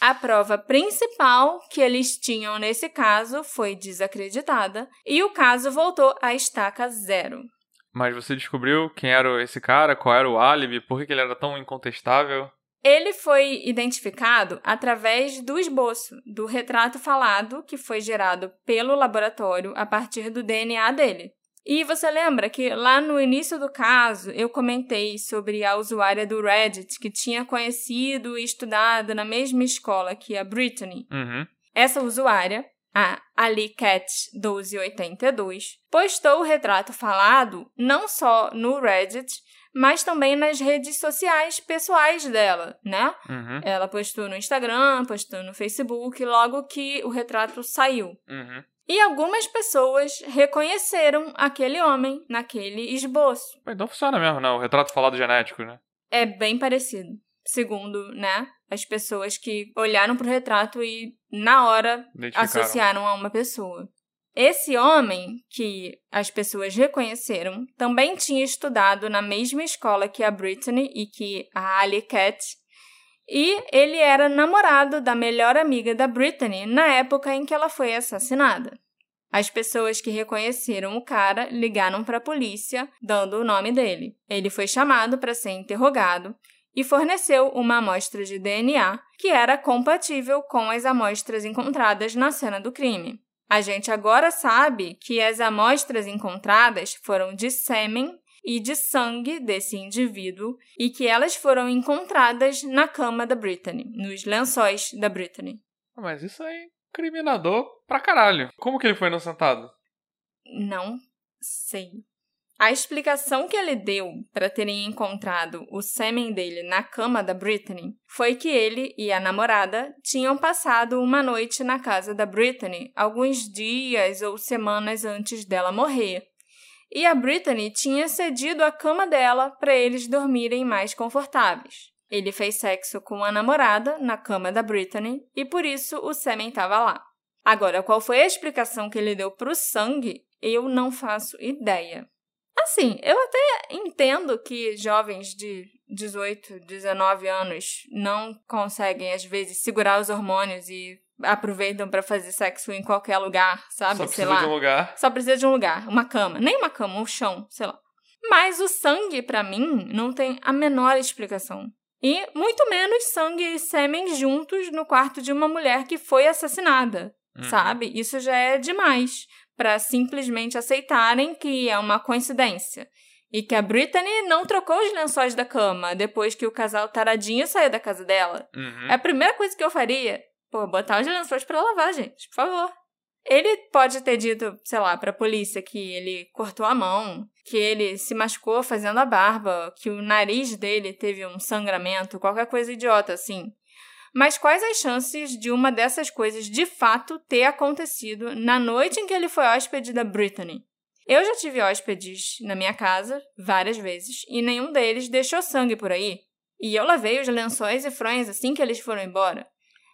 A prova principal que eles tinham nesse caso foi desacreditada e o caso voltou à estaca zero. Mas você descobriu quem era esse cara, qual era o álibi, por que ele era tão incontestável? Ele foi identificado através do esboço, do retrato falado que foi gerado pelo laboratório a partir do DNA dele. E você lembra que lá no início do caso eu comentei sobre a usuária do Reddit que tinha conhecido e estudado na mesma escola que a Brittany? Uhum. Essa usuária a AliCat1282, postou o retrato falado não só no Reddit, mas também nas redes sociais pessoais dela, né? Uhum. Ela postou no Instagram, postou no Facebook, logo que o retrato saiu. Uhum. E algumas pessoas reconheceram aquele homem naquele esboço. Então funciona mesmo, né? O retrato falado genético, né? É bem parecido segundo, né, as pessoas que olharam para o retrato e na hora associaram a uma pessoa. Esse homem, que as pessoas reconheceram, também tinha estudado na mesma escola que a Brittany e que a Ali Cat, e ele era namorado da melhor amiga da Brittany na época em que ela foi assassinada. As pessoas que reconheceram o cara ligaram para a polícia, dando o nome dele. Ele foi chamado para ser interrogado e forneceu uma amostra de DNA que era compatível com as amostras encontradas na cena do crime. A gente agora sabe que as amostras encontradas foram de sêmen e de sangue desse indivíduo e que elas foram encontradas na cama da Brittany, nos lençóis da Brittany. Mas isso é incriminador pra caralho. Como que ele foi inocentado? Não sei. A explicação que ele deu para terem encontrado o sêmen dele na cama da Brittany foi que ele e a namorada tinham passado uma noite na casa da Brittany alguns dias ou semanas antes dela morrer. E a Brittany tinha cedido a cama dela para eles dormirem mais confortáveis. Ele fez sexo com a namorada na cama da Brittany e por isso o sêmen estava lá. Agora, qual foi a explicação que ele deu para o sangue? Eu não faço ideia. Assim, eu até entendo que jovens de 18, 19 anos não conseguem, às vezes, segurar os hormônios e aproveitam para fazer sexo em qualquer lugar, sabe? Só sei precisa lá. de um lugar. Só precisa de um lugar. Uma cama. Nem uma cama, um chão, sei lá. Mas o sangue, para mim, não tem a menor explicação. E muito menos sangue e sêmen juntos no quarto de uma mulher que foi assassinada, uhum. sabe? Isso já é demais para simplesmente aceitarem que é uma coincidência. E que a Brittany não trocou os lençóis da cama depois que o casal taradinho saiu da casa dela. Uhum. É a primeira coisa que eu faria. Pô, botar os lençóis para lavar, gente, por favor. Ele pode ter dito, sei lá, pra polícia que ele cortou a mão, que ele se machucou fazendo a barba, que o nariz dele teve um sangramento, qualquer coisa idiota assim. Mas quais as chances de uma dessas coisas de fato ter acontecido na noite em que ele foi hóspede da Brittany? Eu já tive hóspedes na minha casa várias vezes e nenhum deles deixou sangue por aí. E eu lavei os lençóis e fronhas assim que eles foram embora.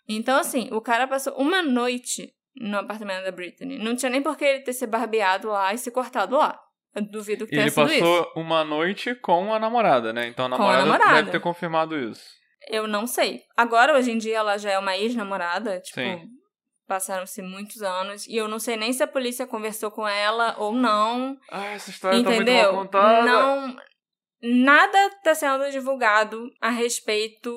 Então, assim, o cara passou uma noite no apartamento da Brittany. Não tinha nem por que ele ter se barbeado lá e se cortado lá. Eu duvido que tenha sido isso. Ele passou uma noite com a namorada, né? Então a namorada, a namorada deve ter confirmado isso. Eu não sei. Agora, hoje em dia, ela já é uma ex-namorada, tipo, passaram-se muitos anos, e eu não sei nem se a polícia conversou com ela ou não. Ah, essa história entendeu? tá muito mal contada. Não, nada está sendo divulgado a respeito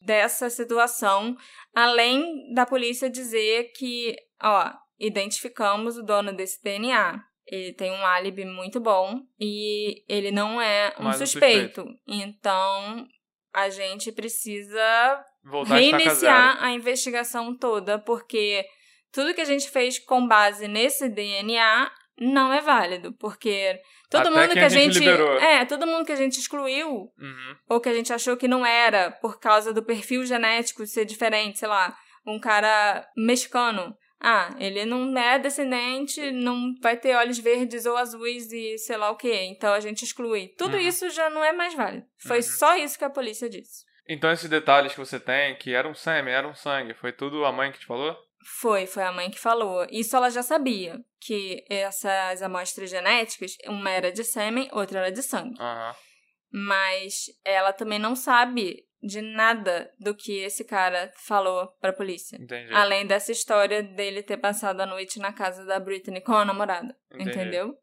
dessa situação, além da polícia dizer que, ó, identificamos o dono desse DNA. Ele tem um álibi muito bom e ele não é um suspeito. suspeito. Então, a gente precisa Voltar reiniciar a investigação toda, porque tudo que a gente fez com base nesse DNA não é válido, porque todo Até mundo que a gente, gente é, todo mundo que a gente excluiu uhum. ou que a gente achou que não era por causa do perfil genético ser diferente, sei lá, um cara mexicano ah, ele não é descendente, não vai ter olhos verdes ou azuis e sei lá o que, então a gente exclui. Tudo uhum. isso já não é mais válido. Foi uhum. só isso que a polícia disse. Então esses detalhes que você tem, que era um sêmen, era um sangue, foi tudo a mãe que te falou? Foi, foi a mãe que falou. Isso ela já sabia, que essas amostras genéticas, uma era de sêmen, outra era de sangue. Uhum. Mas ela também não sabe de nada do que esse cara falou pra polícia. Entendi. Além dessa história dele ter passado a noite na casa da Britney com a namorada. Entendi. Entendeu?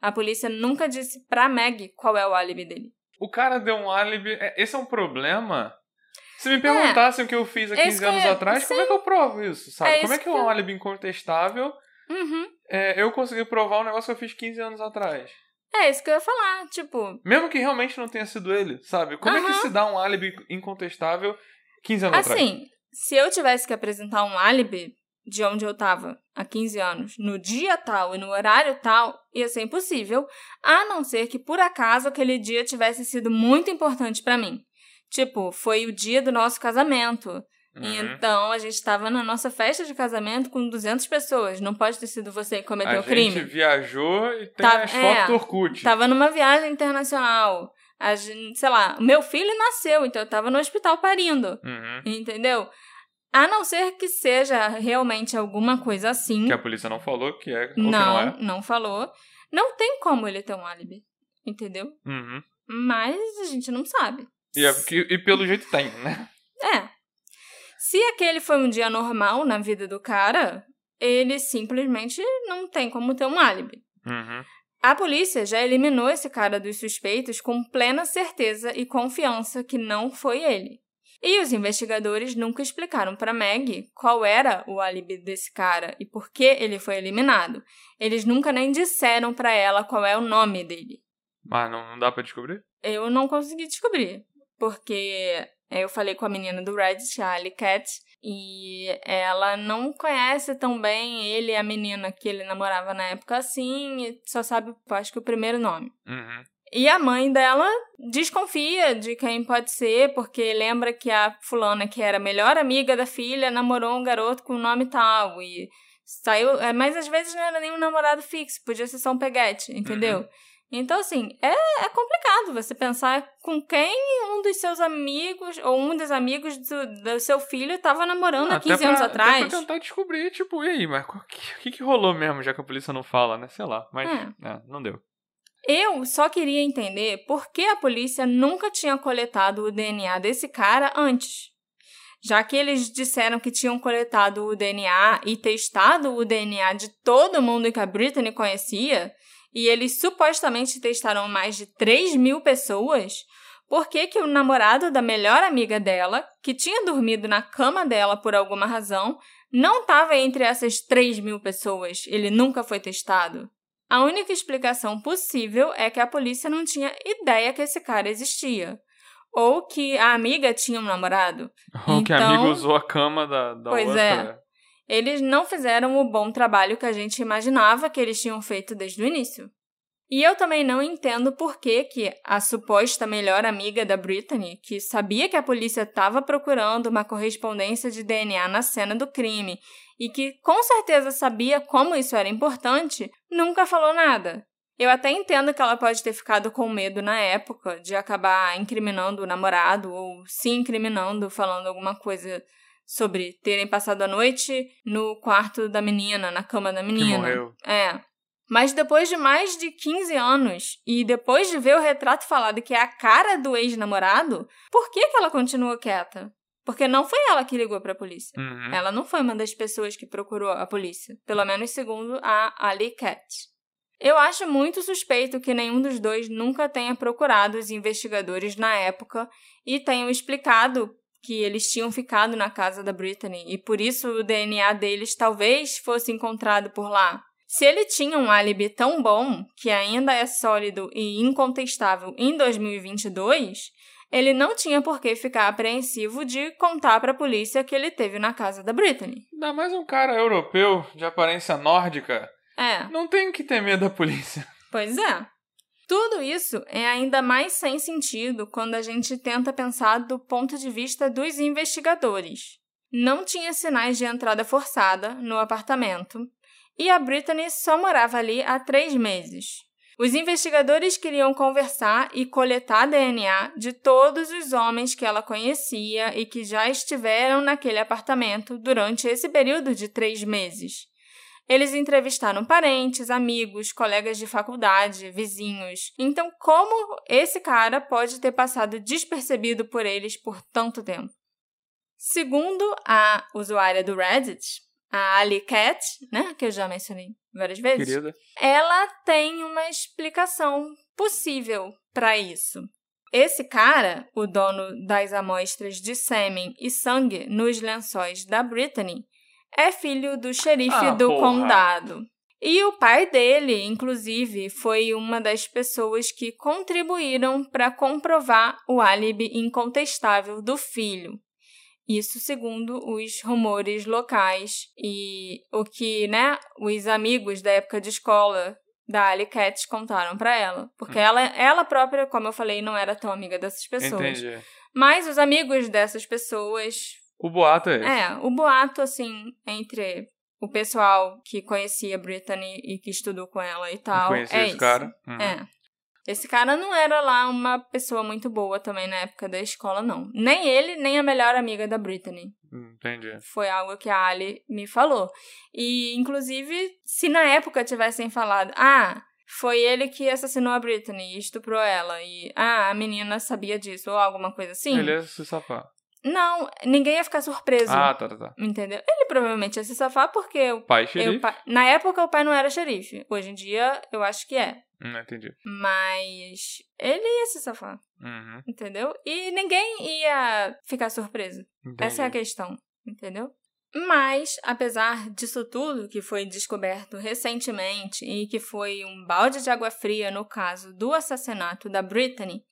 A polícia nunca disse pra Meg qual é o álibi dele. O cara deu um álibi. É, esse é um problema? Se me perguntassem é, o que eu fiz há 15 anos atrás, sim. como é que eu provo isso, sabe? É como é que é um álibi incontestável? Uhum. É, eu consegui provar um negócio que eu fiz 15 anos atrás. É isso que eu ia falar, tipo. Mesmo que realmente não tenha sido ele, sabe? Como uhum. é que se dá um álibi incontestável 15 anos assim, atrás? Assim, se eu tivesse que apresentar um álibi de onde eu tava há 15 anos, no dia tal e no horário tal, ia ser impossível, a não ser que por acaso aquele dia tivesse sido muito importante para mim. Tipo, foi o dia do nosso casamento. Uhum. Então, a gente estava na nossa festa de casamento com 200 pessoas. Não pode ter sido você que cometeu o crime. A gente viajou e tem tava, as fotos é, do Orkut. Tava numa viagem internacional. A gente, sei lá, meu filho nasceu, então eu tava no hospital parindo. Uhum. Entendeu? A não ser que seja realmente alguma coisa assim. Que a polícia não falou que é não, não é. Não falou. Não tem como ele ter um álibi. Entendeu? Uhum. Mas a gente não sabe. E, é, e pelo jeito tem, né? É. Se aquele foi um dia normal na vida do cara, ele simplesmente não tem como ter um álibi. Uhum. A polícia já eliminou esse cara dos suspeitos com plena certeza e confiança que não foi ele. E os investigadores nunca explicaram para Meg qual era o álibi desse cara e por que ele foi eliminado. Eles nunca nem disseram para ela qual é o nome dele. Mas não, não dá para descobrir? Eu não consegui descobrir, porque eu falei com a menina do Reddit, a Ali Cat, e ela não conhece tão bem ele e a menina que ele namorava na época assim, só sabe, acho que o primeiro nome. Uhum. E a mãe dela desconfia de quem pode ser, porque lembra que a fulana, que era a melhor amiga da filha, namorou um garoto com o nome tal. E saiu. É, mas às vezes não era nem um namorado fixo, podia ser só um peguete, entendeu? Uhum. Então, assim, é, é complicado você pensar com quem um dos seus amigos ou um dos amigos do, do seu filho estava namorando ah, há 15 pra, anos atrás. Até pra tentar descobrir, tipo, e aí, mas o que, que, que, rolou mesmo, já que a polícia não fala, né? Sei lá, mas é. É, não deu. Eu só queria entender por que a polícia nunca tinha coletado o DNA desse cara antes. Já que eles disseram que tinham coletado o DNA e testado o DNA de todo mundo que a Britney conhecia, e eles supostamente testaram mais de 3 mil pessoas, por que, que o namorado da melhor amiga dela, que tinha dormido na cama dela por alguma razão, não estava entre essas 3 mil pessoas? Ele nunca foi testado. A única explicação possível é que a polícia não tinha ideia que esse cara existia. Ou que a amiga tinha um namorado. Ou então, que a amiga então usou a cama da, da pois outra. É eles não fizeram o bom trabalho que a gente imaginava que eles tinham feito desde o início. E eu também não entendo por que, que a suposta melhor amiga da Brittany, que sabia que a polícia estava procurando uma correspondência de DNA na cena do crime e que com certeza sabia como isso era importante, nunca falou nada. Eu até entendo que ela pode ter ficado com medo na época de acabar incriminando o namorado ou se incriminando falando alguma coisa sobre terem passado a noite no quarto da menina, na cama da menina. Que morreu. É. Mas depois de mais de 15 anos e depois de ver o retrato falado que é a cara do ex-namorado, por que, que ela continua quieta? Porque não foi ela que ligou para a polícia. Uhum. Ela não foi uma das pessoas que procurou a polícia. Pelo menos segundo a Ali Cat. Eu acho muito suspeito que nenhum dos dois nunca tenha procurado os investigadores na época e tenham explicado que eles tinham ficado na casa da Brittany e por isso o DNA deles talvez fosse encontrado por lá. Se ele tinha um álibi tão bom, que ainda é sólido e incontestável em 2022, ele não tinha por que ficar apreensivo de contar para a polícia que ele teve na casa da Britney. Ainda mais um cara europeu de aparência nórdica. É. Não tem que ter medo da polícia. Pois é. Tudo isso é ainda mais sem sentido quando a gente tenta pensar do ponto de vista dos investigadores. Não tinha sinais de entrada forçada no apartamento e a Brittany só morava ali há três meses. Os investigadores queriam conversar e coletar DNA de todos os homens que ela conhecia e que já estiveram naquele apartamento durante esse período de três meses. Eles entrevistaram parentes, amigos, colegas de faculdade, vizinhos. Então, como esse cara pode ter passado despercebido por eles por tanto tempo? Segundo a usuária do Reddit, a Ali Cat, né, que eu já mencionei várias vezes, Querida. ela tem uma explicação possível para isso. Esse cara, o dono das amostras de sêmen e sangue nos lençóis da Brittany, é filho do xerife ah, do porra. condado. E o pai dele, inclusive, foi uma das pessoas que contribuíram para comprovar o álibi incontestável do filho. Isso segundo os rumores locais e o que, né, os amigos da época de escola da Ali Cat contaram para ela. Porque hum. ela, ela própria, como eu falei, não era tão amiga dessas pessoas. Entendi. Mas os amigos dessas pessoas. O boato é esse. É, o boato, assim, entre o pessoal que conhecia Brittany e que estudou com ela e tal. Conhecia é esse cara. Uhum. É. Esse cara não era lá uma pessoa muito boa também na época da escola, não. Nem ele, nem a melhor amiga da Brittany. Entendi. Foi algo que a Ali me falou. E, inclusive, se na época tivessem falado, ah, foi ele que assassinou a Brittany e estuprou ela, e, ah, a menina sabia disso, ou alguma coisa assim. Ele ia se safar. Não, ninguém ia ficar surpreso. Ah, tá, tá, tá. Entendeu? Ele provavelmente ia se safar porque... O pai xerife. pai, na época, o pai não era xerife. Hoje em dia, eu acho que é. Hum, entendi. Mas ele ia se safar. Uhum. Entendeu? E ninguém ia ficar surpreso. Entendi. Essa é a questão. Entendeu? Mas, apesar disso tudo que foi descoberto recentemente e que foi um balde de água fria no caso do assassinato da Brittany,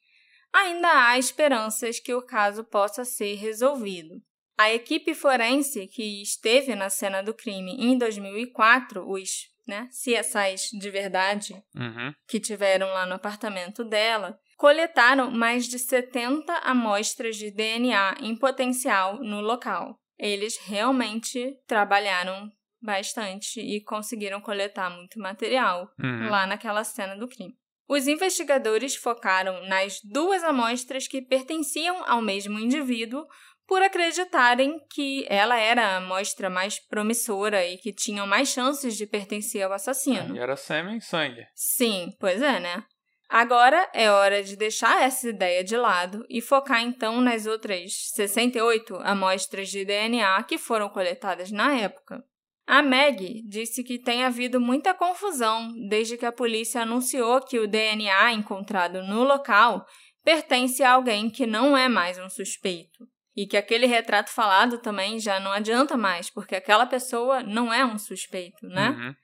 ainda há esperanças que o caso possa ser resolvido. A equipe forense que esteve na cena do crime em 2004, os né, CSIs de verdade, uhum. que tiveram lá no apartamento dela, coletaram mais de 70 amostras de DNA em potencial no local. Eles realmente trabalharam bastante e conseguiram coletar muito material uhum. lá naquela cena do crime. Os investigadores focaram nas duas amostras que pertenciam ao mesmo indivíduo por acreditarem que ela era a amostra mais promissora e que tinham mais chances de pertencer ao assassino. E era sêmen e sangue. Sim, pois é, né? Agora é hora de deixar essa ideia de lado e focar então nas outras 68 amostras de DNA que foram coletadas na época. A Meg disse que tem havido muita confusão desde que a polícia anunciou que o DNA encontrado no local pertence a alguém que não é mais um suspeito. E que aquele retrato falado também já não adianta mais, porque aquela pessoa não é um suspeito, né? Uhum.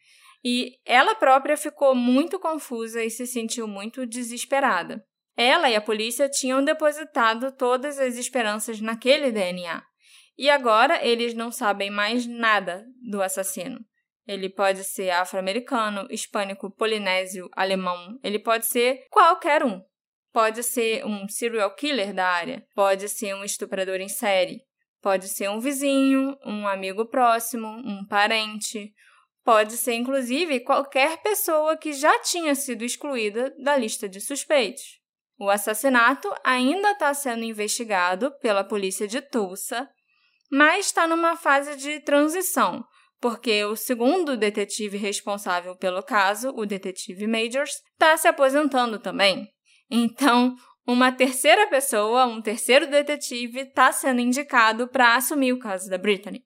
E ela própria ficou muito confusa e se sentiu muito desesperada. Ela e a polícia tinham depositado todas as esperanças naquele DNA. E agora eles não sabem mais nada do assassino. Ele pode ser afro-americano, hispânico, polinésio, alemão, ele pode ser qualquer um. Pode ser um serial killer da área, pode ser um estuprador em série, pode ser um vizinho, um amigo próximo, um parente, pode ser inclusive qualquer pessoa que já tinha sido excluída da lista de suspeitos. O assassinato ainda está sendo investigado pela polícia de Tulsa, mas está numa fase de transição, porque o segundo detetive responsável pelo caso, o detetive Majors, está se aposentando também. Então, uma terceira pessoa, um terceiro detetive, está sendo indicado para assumir o caso da Brittany.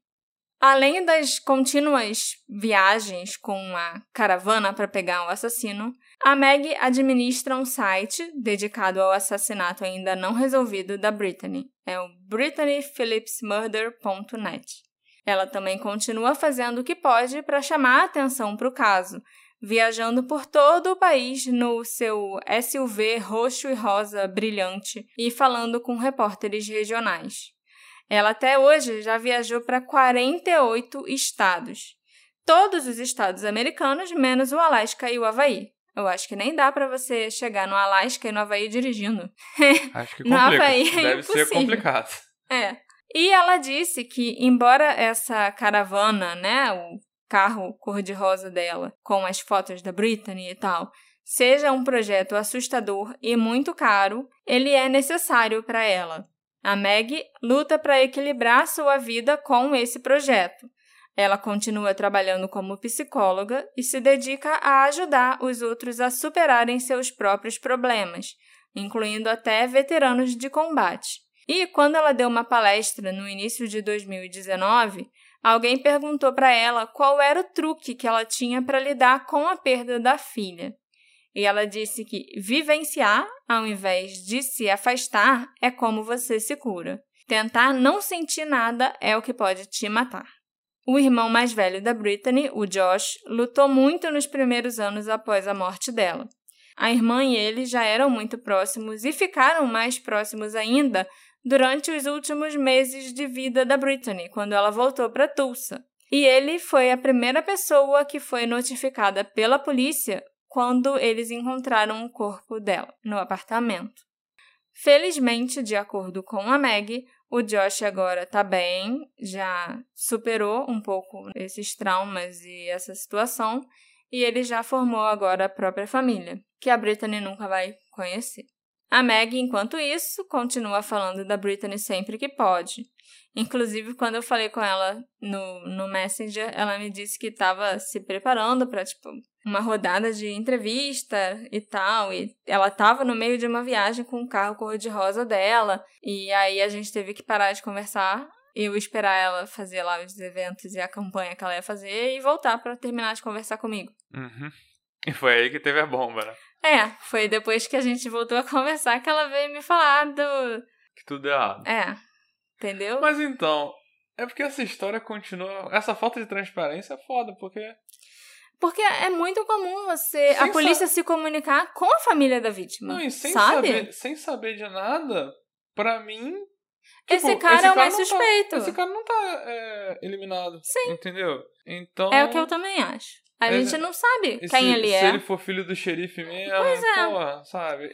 Além das contínuas viagens com a caravana para pegar o assassino, a Meg administra um site dedicado ao assassinato ainda não resolvido da Brittany. É o BrittanyPhillipsMurder.net. Ela também continua fazendo o que pode para chamar a atenção para o caso, viajando por todo o país no seu SUV roxo e rosa brilhante e falando com repórteres regionais. Ela até hoje já viajou para 48 estados. Todos os estados americanos, menos o Alasca e o Havaí. Eu acho que nem dá para você chegar no Alasca e no Havaí dirigindo. Acho que complica. no Havaí é Deve ser complicado. É. E ela disse que, embora essa caravana, né, o carro cor-de-rosa dela, com as fotos da Britney e tal, seja um projeto assustador e muito caro, ele é necessário para ela. A Meg luta para equilibrar sua vida com esse projeto. Ela continua trabalhando como psicóloga e se dedica a ajudar os outros a superarem seus próprios problemas, incluindo até veteranos de combate. E quando ela deu uma palestra no início de 2019, Alguém perguntou para ela qual era o truque que ela tinha para lidar com a perda da filha. E ela disse que vivenciar, ao invés de se afastar, é como você se cura. Tentar não sentir nada é o que pode te matar. O irmão mais velho da Brittany, o Josh, lutou muito nos primeiros anos após a morte dela. A irmã e ele já eram muito próximos e ficaram mais próximos ainda durante os últimos meses de vida da Brittany, quando ela voltou para Tulsa. E ele foi a primeira pessoa que foi notificada pela polícia quando eles encontraram o corpo dela no apartamento. Felizmente, de acordo com a Meg, o Josh agora tá bem, já superou um pouco esses traumas e essa situação, e ele já formou agora a própria família, que a Brittany nunca vai conhecer. A Meg, enquanto isso, continua falando da Britney sempre que pode. Inclusive, quando eu falei com ela no, no Messenger, ela me disse que estava se preparando para, tipo, uma rodada de entrevista e tal. E ela estava no meio de uma viagem com o carro cor-de-rosa dela. E aí a gente teve que parar de conversar. Eu esperar ela fazer lá os eventos e a campanha que ela ia fazer e voltar para terminar de conversar comigo. Uhum. E foi aí que teve a bomba, né? É, foi depois que a gente voltou a conversar que ela veio me falar do. Que tudo é errado. É. Entendeu? Mas então, é porque essa história continua. Essa falta de transparência é foda, porque. Porque é muito comum você. Sem a polícia sa... se comunicar com a família da vítima. Não, e sem sabe? saber, sem saber de nada, pra mim. Tipo, esse cara esse é o mais tá- suspeito. Tá, esse cara não tá é, eliminado. Sim. Entendeu? Então. É o que eu também acho. A é, gente não sabe quem se, ele é. Se ele for filho do xerife mesmo, pois é. porra, sabe?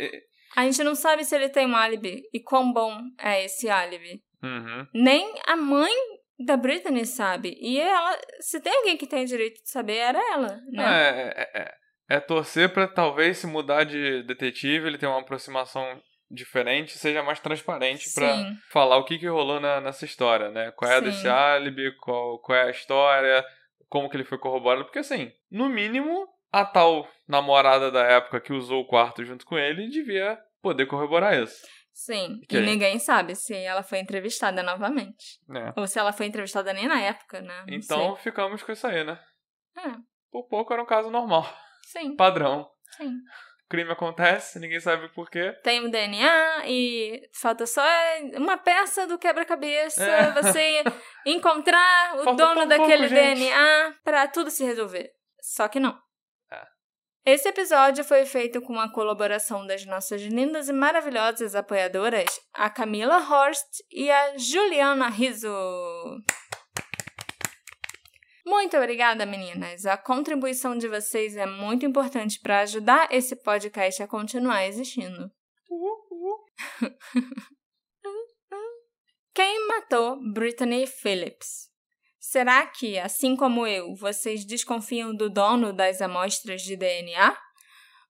A gente não sabe se ele tem um álibi e quão bom é esse álibi. Uhum. Nem a mãe da Britney sabe. E ela, se tem alguém que tem direito de saber, era ela, né? É, é, é, é torcer pra talvez se mudar de detetive, ele ter uma aproximação diferente, seja mais transparente para falar o que, que rolou na, nessa história, né? Qual é Sim. desse álibi, qual, qual é a história, como que ele foi corroborado, porque assim, no mínimo, a tal namorada da época que usou o quarto junto com ele devia poder corroborar isso. Sim, que e ninguém sabe se ela foi entrevistada novamente. É. Ou se ela foi entrevistada nem na época, né? Não então sei. ficamos com isso aí, né? É. Por pouco era um caso normal. Sim. Padrão. Sim. O crime acontece, ninguém sabe por quê. Tem o DNA e falta só uma peça do quebra-cabeça. É. Você encontrar o falta dono daquele pouco, DNA para tudo se resolver. Só que não. Esse episódio foi feito com a colaboração das nossas lindas e maravilhosas apoiadoras, a Camila Horst e a Juliana Rizzo. Muito obrigada, meninas. A contribuição de vocês é muito importante para ajudar esse podcast a continuar existindo. Quem matou Brittany Phillips? Será que, assim como eu, vocês desconfiam do dono das amostras de DNA?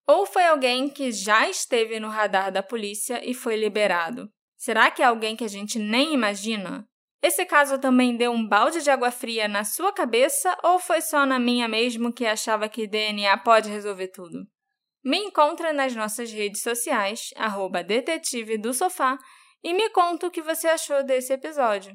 Ou foi alguém que já esteve no radar da polícia e foi liberado? Será que é alguém que a gente nem imagina? Esse caso também deu um balde de água fria na sua cabeça ou foi só na minha mesmo que achava que DNA pode resolver tudo? Me encontra nas nossas redes sociais, arroba detetive do sofá, e me conta o que você achou desse episódio.